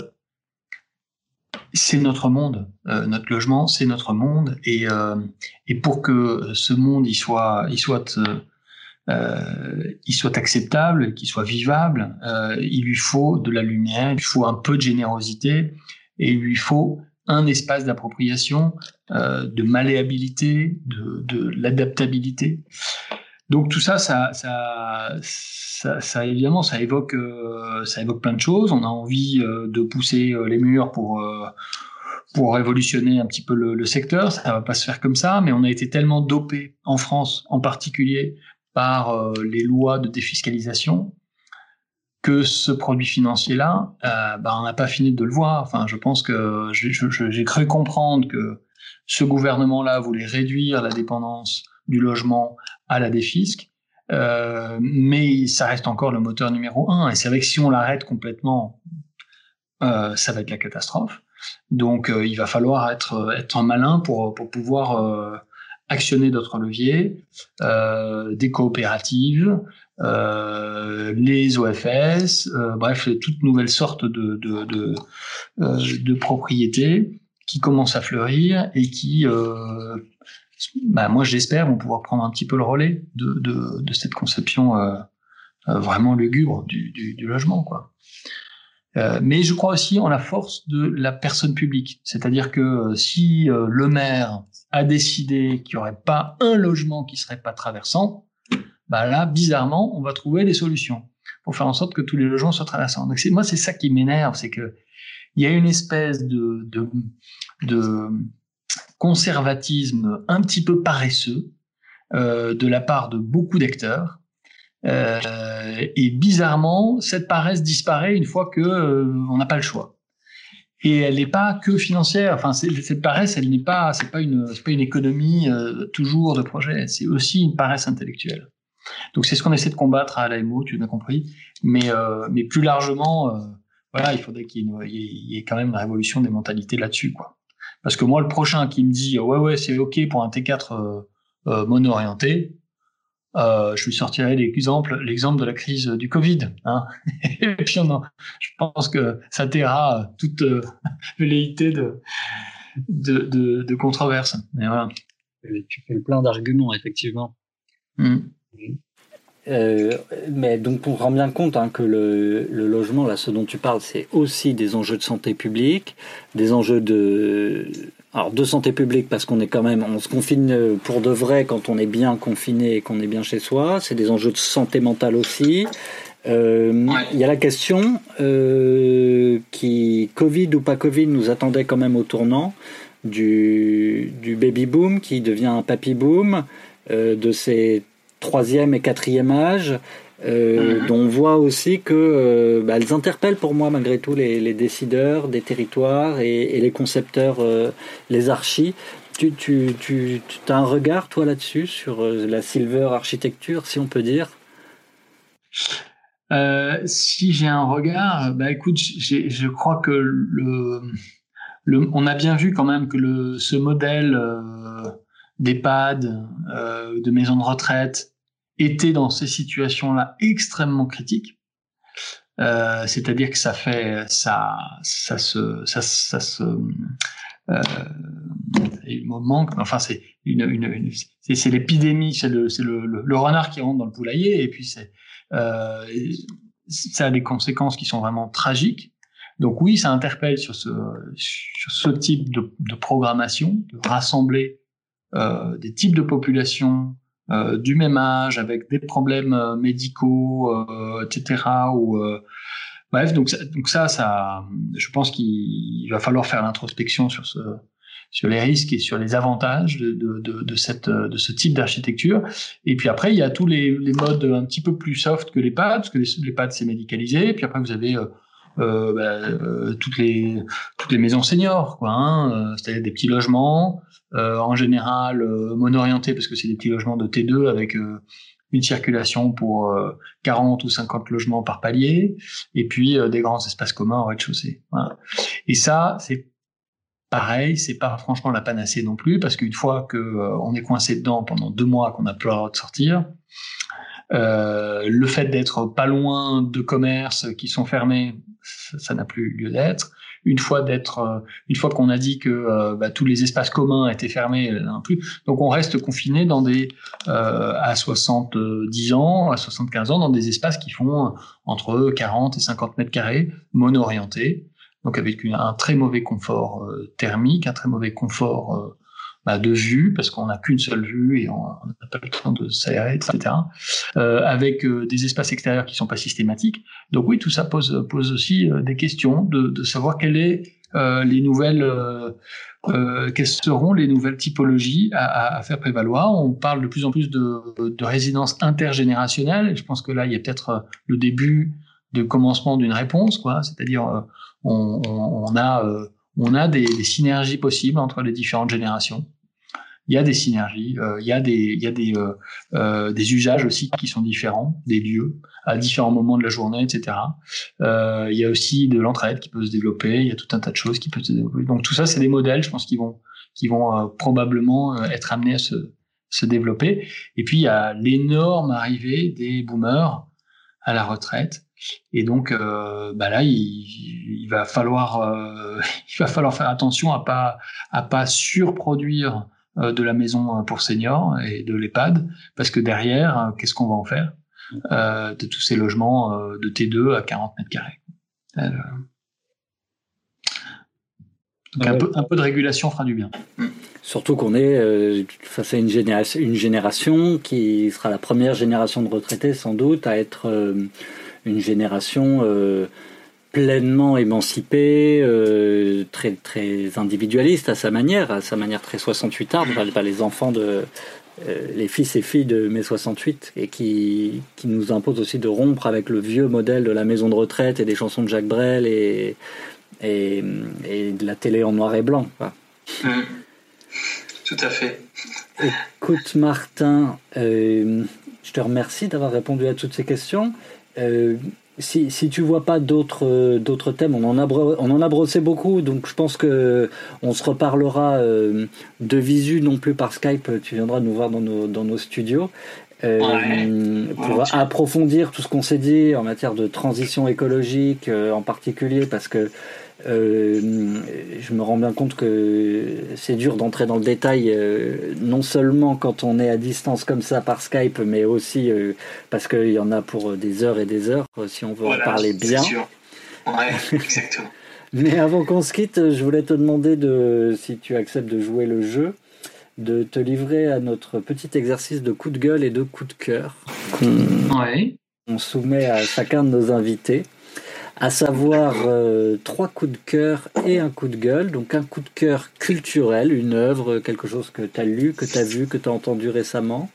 c'est notre monde, euh, notre logement, c'est notre monde, et, euh, et pour que ce monde il soit, il soit, euh, il soit acceptable, qu'il soit vivable, euh, il lui faut de la lumière, il lui faut un peu de générosité, et il lui faut un espace d'appropriation, euh, de malléabilité, de, de l'adaptabilité. Donc tout ça, ça, ça, ça, évidemment, ça évoque, euh, ça évoque plein de choses. On a envie euh, de pousser euh, les murs pour euh, pour révolutionner un petit peu le, le, secteur. Ça va pas se faire comme ça, mais on a été tellement dopé en France, en particulier par euh, les lois de défiscalisation, que ce produit financier-là, bah, on n'a pas fini de le voir. Enfin, je pense que j'ai cru comprendre que ce gouvernement-là voulait réduire la dépendance du logement à la défisque. Euh, mais ça reste encore le moteur numéro un. Et c'est vrai que si on l'arrête complètement, euh, ça va être la catastrophe. Donc euh, il va falloir être, être malin pour, pour pouvoir euh, actionner d'autres leviers, euh, des coopératives, euh, les OFS, bref, toute nouvelle sorte de, de, de, de propriétés qui commencent à fleurir et qui bah, moi j'espère vont pouvoir prendre un petit peu le relais de, de, de cette conception euh, euh, vraiment lugubre du, du, du, logement quoi. Euh, mais je crois aussi en la force de la personne publique, c'est-à-dire que euh, si euh, le maire a décidé qu'il n'y aurait pas un logement qui serait pas traversant, bah là bizarrement on va trouver des solutions pour faire en sorte que tous les logements soient traversants. Moi c'est ça qui m'énerve, c'est que il y a une espèce de, de, de conservatisme un petit peu paresseux euh, de la part de beaucoup d'acteurs. Euh, et bizarrement, cette paresse disparaît une fois que euh, on n'a pas le choix. Et elle n'est pas que financière. Enfin, cette paresse, elle n'est pas, c'est pas une, pas une économie euh, toujours de projet. C'est aussi une paresse intellectuelle. Donc c'est ce qu'on essaie de combattre à l'AMO, tu l'as compris. Mais, euh, mais plus largement, euh, voilà, il faudrait qu'il y, ait quand même une révolution des mentalités là-dessus, quoi. Parce que moi, le prochain qui me dit ouais ouais c'est ok pour un T4 euh, euh, mono-orienté, euh, je lui sortirai l'exemple l'exemple de la crise du Covid. Hein. Et puis on je pense que ça taira toute euh, velléité de de, de, de controverse. Mais voilà. Tu fais plein d'arguments effectivement. Mmh. Euh, mais donc on rend bien compte hein, que le, le, logement, là, ce dont tu parles, c'est aussi des enjeux de santé publique, des enjeux de alors de santé publique parce qu'on est quand même, on se confine pour de vrai quand on est bien confiné et qu'on est bien chez soi. C'est des enjeux de santé mentale aussi. Euh, il ouais. y a la question euh, qui Covid ou pas Covid nous attendait quand même au tournant du, du baby boom qui devient un papy boom euh, de ces troisième et quatrième âge, euh, mmh. dont on voit aussi que euh, bah, elles interpellent pour moi malgré tout les, les décideurs des territoires et, et les concepteurs, euh, les archis. Tu, tu, tu, tu as un regard toi là-dessus sur la silver architecture, si on peut dire? Si j'ai un regard, bah écoute, je crois que le, le, on a bien vu quand même que le, ce modèle d'EHPAD, de maisons de retraite, étaient dans ces situations-là extrêmement critiques. Euh, C'est-à-dire que ça fait, ça, ça se, ça, ça se, euh, il me manque. Enfin, c'est une, une, une c'est l'épidémie, c'est le, c'est le, le, renard qui rentre dans le poulailler, et puis c'est, euh, ça a des conséquences qui sont vraiment tragiques. Donc oui, ça interpelle sur ce, sur ce type de, de programmation, de rassembler euh, des types de populations euh, du même âge, avec des problèmes euh, médicaux, euh, etc. Ou bref, donc donc ça, ça, je pense qu'il va falloir faire l'introspection sur sur les risques et sur les avantages de, de, de, de cette, de ce type d'architecture. Et puis après, il y a tous les, les modes un petit peu plus soft que les pads, parce que les, pads c'est médicalisé. Et puis après, vous avez euh, euh, bah, euh, toutes les toutes les maisons seniors, quoi. Hein, C'est-à-dire des petits logements, euh, en général euh, mono-orientés parce que c'est des petits logements de T2 avec euh, une circulation pour 40 ou 50 logements par palier, et puis des grands espaces communs au rez-de-chaussée. Voilà. Et ça, c'est pareil, c'est pas franchement la panacée non plus, parce qu'une fois que on est coincé dedans pendant deux mois, qu'on n'a plus le droit de sortir, le fait d'être pas loin de commerces qui sont fermés, ça n'a plus lieu d'être une fois d'être, euh, une fois qu'on a dit que euh, bah, tous les espaces communs étaient fermés, euh, plus. Donc on reste confiné dans des à 70 ans, à 75 ans, dans des espaces qui font entre 40 et 50 mètres carrés, mono-orientés, donc avec un très mauvais confort thermique, un très mauvais confort bah, de vue, parce qu'on n'a qu'une seule vue et on n'a pas le temps de s'aérer, etc. Euh, avec euh, des espaces extérieurs qui sont pas systématiques. Donc oui, tout ça pose, pose aussi euh, des questions de, de savoir quelles est les nouvelles, quelles seront les nouvelles typologies à, à, faire prévaloir. On parle de plus en plus de, de résidence intergénérationnelle, et je pense que là, il y a peut-être le début de commencement d'une réponse, quoi. C'est-à-dire, on, on, on, a on a des, synergies possibles entre les différentes générations il y a des synergies, euh, il y a des, il y a des, euh, euh, des usages aussi qui sont différents, des lieux à différents moments de la journée, etc. il y a aussi de l'entraide qui peut se développer, il y a tout un tas de choses qui peuvent se développer. Donc tout ça, c'est des modèles, je pense, qui vont, qui vont probablement être amenés à se, se développer. Et puis il y a l'énorme arrivée des boomers à la retraite. Et donc, bah là, il, va falloir, il va falloir faire attention à pas à pas surproduire de la maison pour seniors et de l'EHPAD, parce que derrière, euh, qu'est-ce qu'on va en faire euh, de tous ces logements de T2 à 40 mètres carrés. Donc un, peu, un, peu, de régulation fera du bien. Surtout qu'on est face à une génération, une génération qui sera la première génération de retraités sans doute à être une génération pleinement émancipé, euh, très très individualiste à sa manière, à sa manière très 68 art, pas les enfants de euh, les fils et filles de mai 68 et qui, qui nous impose aussi de rompre avec le vieux modèle de la maison de retraite et des chansons de Jacques Brel et, et, et de la télé en noir et blanc. Mmh. Tout à fait. Écoute Martin, euh, je te remercie d'avoir répondu à toutes ces questions. Euh, si, si tu vois pas d'autres euh, d'autres thèmes, on en a on en a brossé beaucoup, donc je pense que on se reparlera euh, de visu non plus par Skype. Tu viendras nous voir dans nos dans nos studios euh, pour approfondir tout ce qu'on s'est dit en matière de transition écologique en particulier, parce que euh, je me rends bien compte que c'est dur d'entrer dans le détail, euh, non seulement quand on est à distance comme ça par Skype, mais aussi euh, parce qu'il y en a pour des heures et des heures, si on veut en parler bien. Sûr. Ouais, exactement. mais avant qu'on se quitte, je voulais te demander de, si tu acceptes de jouer le jeu, de te livrer à notre petit exercice de coup de gueule et de coup de cœur qu'on soumet à chacun de nos invités à savoir euh, trois coups de cœur et un coup de gueule. Donc un coup de cœur culturel, une œuvre, quelque chose que tu as lu, que tu as vu, que tu as entendu récemment.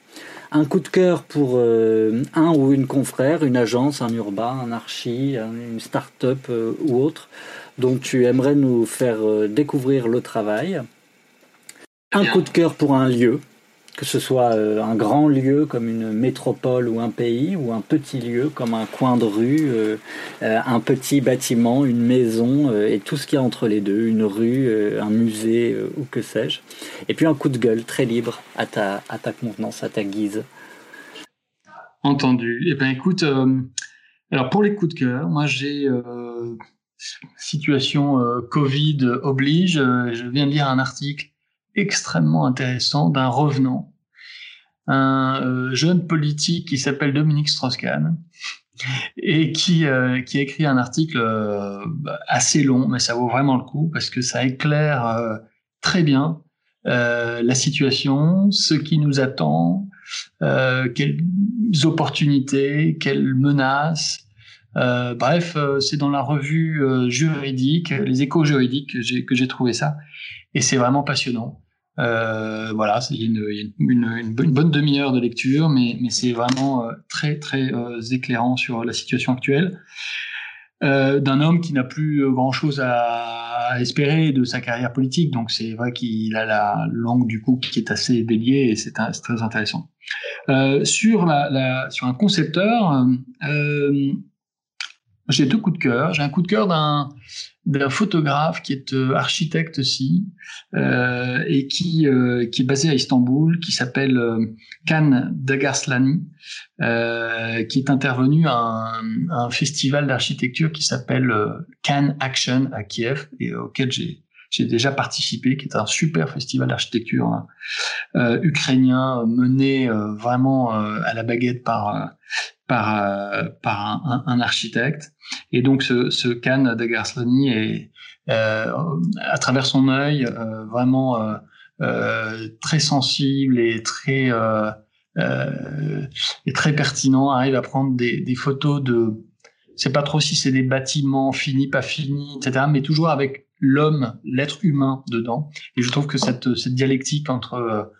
Un coup de cœur pour euh, un ou une confrère, une agence, un urbain, un archi, une start-up euh, ou autre, dont tu aimerais nous faire découvrir le travail. Un coup de cœur pour un lieu, que ce soit euh, un grand lieu comme une métropole ou un pays, ou un petit lieu comme un coin de rue, euh, euh, un petit bâtiment, une maison, et tout ce qu'il y a entre les deux, une rue, un musée, ou que sais-je. Et puis un coup de gueule très libre à ta, à ta contenance, à ta guise. Entendu. Eh bien écoute, alors pour les coups de cœur, moi j'ai situation Covid oblige, je viens de lire un article extrêmement intéressant d'un revenant, un euh, jeune politique qui s'appelle Dominique Strauss-Kahn et qui, euh, qui a écrit un article euh, assez long, mais ça vaut vraiment le coup parce que ça éclaire très bien la situation, ce qui nous attend, quelles opportunités, quelles menaces. bref, c'est dans la revue juridique, les échos juridiques que j'ai trouvé ça, et c'est vraiment passionnant. Euh, voilà, il y a, une, bonne demi-heure de lecture, mais, c'est vraiment euh, très très euh, éclairant sur la situation actuelle d'un homme qui n'a plus grand-chose à, espérer de sa carrière politique. Donc c'est vrai qu'il a la langue du coup qui est assez déliée et c'est très intéressant. sur sur un concepteur, j'ai deux coups de cœur. J'ai un coup de cœur d'un d'un photographe qui est euh, architecte aussi euh, et qui euh, qui est basé à Istanbul, qui s'appelle euh, Kan Dagarslani, euh, qui est intervenu à un, festival d'architecture qui s'appelle Can Action à Kiev et auquel j'ai j'ai déjà participé, qui est un super festival d'architecture hein, euh, ukrainien mené euh, vraiment euh, à la baguette par par par un, architecte. Et donc ce, ce Khan Dagarslani est à travers son œil vraiment très sensible et très euh, et très pertinent, arrive à prendre des, photos de, c'est pas trop si c'est des bâtiments finis, pas finis, etc., mais toujours avec l'homme, l'être humain dedans. Et je trouve que cette dialectique entre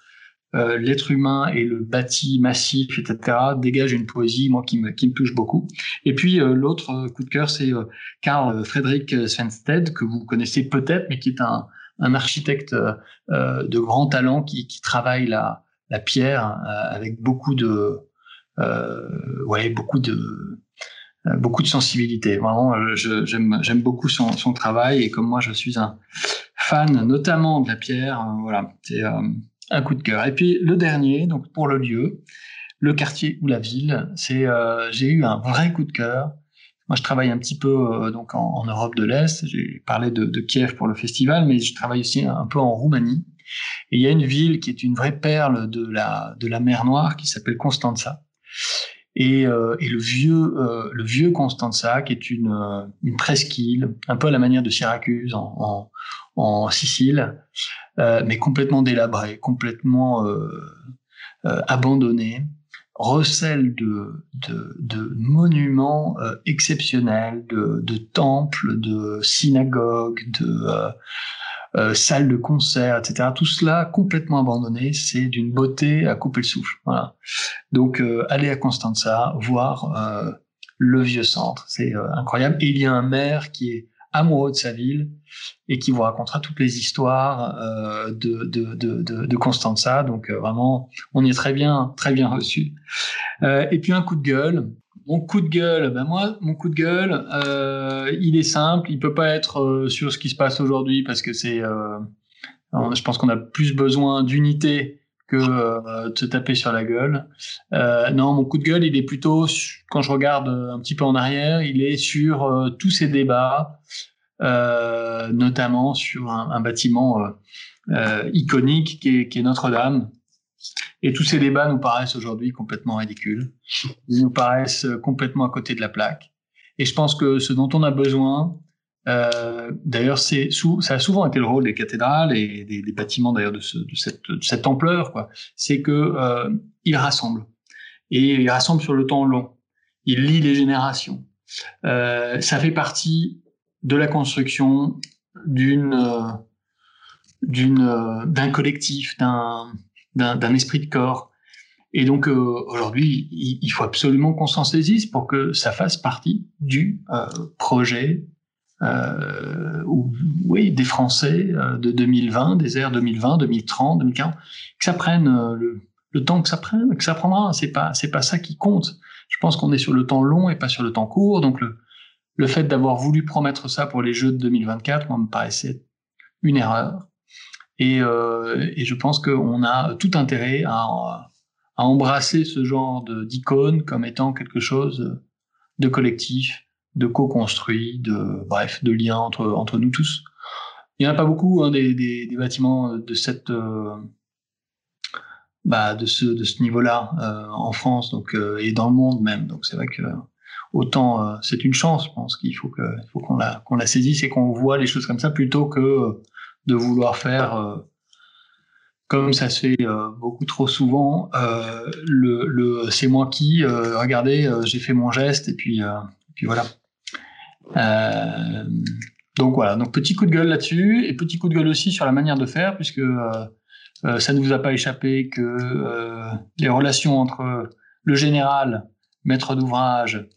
euh, euh, l'être humain et le bâti massif, etc., dégage une poésie, moi, qui me, qui me touche beaucoup. Et puis, euh, l'autre coup de cœur, c'est Karl Friedrich Svenstedt, que vous connaissez peut-être, mais qui est un, un architecte de grand talent qui, qui travaille la, la pierre avec beaucoup de... ouais, beaucoup de euh, beaucoup de sensibilité. Vraiment, euh, j'aime beaucoup son, son, travail et comme moi, je suis un fan notamment de la pierre. Euh, voilà, c'est un coup de cœur. Et puis le dernier, donc pour le lieu, le quartier ou la ville, c'est j'ai eu un vrai coup de cœur. Moi, je travaille un petit peu donc en, Europe de l'Est. J'ai parlé de, Kiev pour le festival, mais je travaille aussi un peu en Roumanie. Et il y a une ville qui est une vraie perle de la de la mer Noire qui s'appelle Constanța et, euh, et le vieux euh, le vieux Constanza qui est une euh, une presqu'île un peu à la manière de Syracuse en, en Sicile euh, mais complètement délabré complètement euh, abandonné recèle de, monuments exceptionnels de, temples de synagogues de euh, salles de concert, etc. Tout cela complètement abandonné, c'est d'une beauté à couper le souffle. Voilà. Donc euh, aller à Constanza, voir euh, le vieux centre, c'est euh, incroyable. Et il y a un maire qui est amoureux de sa ville et qui vous racontera toutes les histoires euh, de, de, de, de, Constanza. Donc vraiment, on y est très bien, très bien reçu. et puis un coup de gueule. Mon coup de gueule, ben moi, mon coup de gueule, euh, il est simple. Il peut pas être euh, sur ce qui se passe aujourd'hui parce que c'est, euh, je pense qu'on a plus besoin d'unité que euh, se taper sur la gueule. Euh, non, mon coup de gueule, il est plutôt, quand je regarde un petit peu en arrière, il est sur tous ces débats, notamment sur un, bâtiment iconique qui est Notre-Dame. Et tous ces débats nous paraissent aujourd'hui complètement ridicules. Ils nous paraissent complètement à côté de la plaque. Et je pense que ce dont on a besoin, euh, d'ailleurs, ça a souvent été le rôle des cathédrales et des, bâtiments d'ailleurs de, ce, de, cette, ampleur, quoi. C'est que euh, ils rassemblent et ils rassemblent sur le temps long. Ils lient les générations. Euh, ça fait partie de la construction euh, d'un collectif, d'un esprit de corps. Et donc aujourd'hui, il, faut absolument qu'on s'en saisisse pour que ça fasse partie du projet euh, ou, oui, des Français euh, de 2020, des airs 2020, 2030, 2040, que ça prenne euh, le, temps que ça prenne, que ça prendra. C'est pas c'est pas ça qui compte. Je pense qu'on est sur le temps long et pas sur le temps court. Donc le le fait d'avoir voulu promettre ça pour les Jeux de 2024, moi, me paraissait une erreur. Et, et je pense qu'on a tout intérêt à, à embrasser ce genre d'icône comme étant quelque chose de collectif, de co-construit, de bref, de lien entre entre nous tous. Il n'y en a pas beaucoup hein, des, des, bâtiments de cette euh, bah, de ce de ce niveau-là euh, en France donc euh, et dans le monde même. Donc c'est vrai que autant c'est une chance, je pense qu'il faut que faut qu'on la la saisisse et qu'on voit les choses comme ça plutôt que de vouloir faire, comme ça se fait beaucoup trop souvent, le, le c'est moi qui, regardez, j'ai fait mon geste et puis, puis voilà. Donc voilà, donc petit coup de gueule là-dessus et petit coup de gueule aussi sur la manière de faire puisque euh, ça ne vous a pas échappé que euh, les relations entre le général, maître d'ouvrage,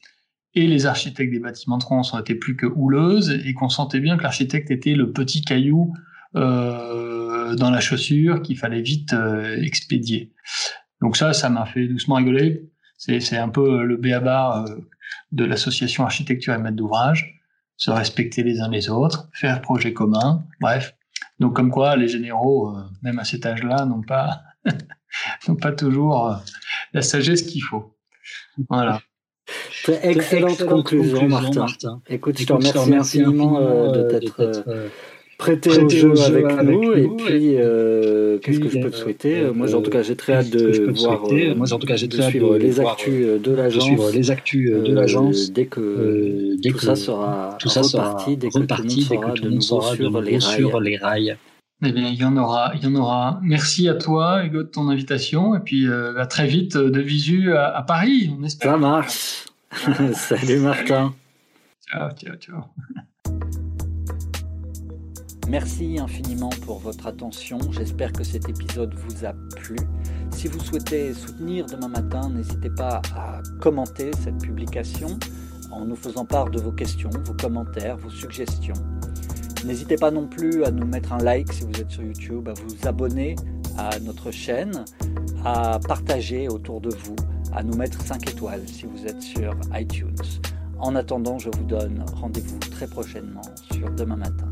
et les architectes des bâtiments de France ont été plus que houleuses et qu'on sentait bien que l'architecte était le petit caillou euh, dans la chaussure qu'il fallait vite euh, expédier. Donc ça, ça m'a fait doucement rigoler. C'est un peu le béaba de l'association architecture et maître d'ouvrage, se respecter les uns les autres, faire projet commun, bref. Donc comme quoi les généraux, même à cet âge-là, n'ont pas, n'ont pas toujours la sagesse qu'il faut. Voilà. Excellente, conclusion, Martin. Écoute, je te remercie infiniment de t'être prêter, au jeu, avec, nous, et puis euh, qu'est-ce que je peux te souhaiter? euh, moi en tout cas j'ai très hâte de voir moi en tout cas j'ai très hâte de les actus de l'agence les actus de l'agence dès que dès tout ça sera tout ça reparti dès que reparti tout le monde sera de nouveau sur les rails eh bien, il y en aura, il y en aura. Merci à toi, Hugo, de ton invitation, et puis euh, à très vite de visu à, à Paris, on espère. Ça marche. Salut Martin. Ciao, ciao, ciao. Merci infiniment pour votre attention. J'espère que cet épisode vous a plu. Si vous souhaitez soutenir demain matin, n'hésitez pas à commenter cette publication en nous faisant part de vos questions, vos commentaires, vos suggestions. N'hésitez pas non plus à nous mettre un like si vous êtes sur YouTube, à vous abonner à notre chaîne, à partager autour de vous, à nous mettre 5 étoiles si vous êtes sur iTunes. En attendant, je vous donne rendez-vous très prochainement sur demain matin.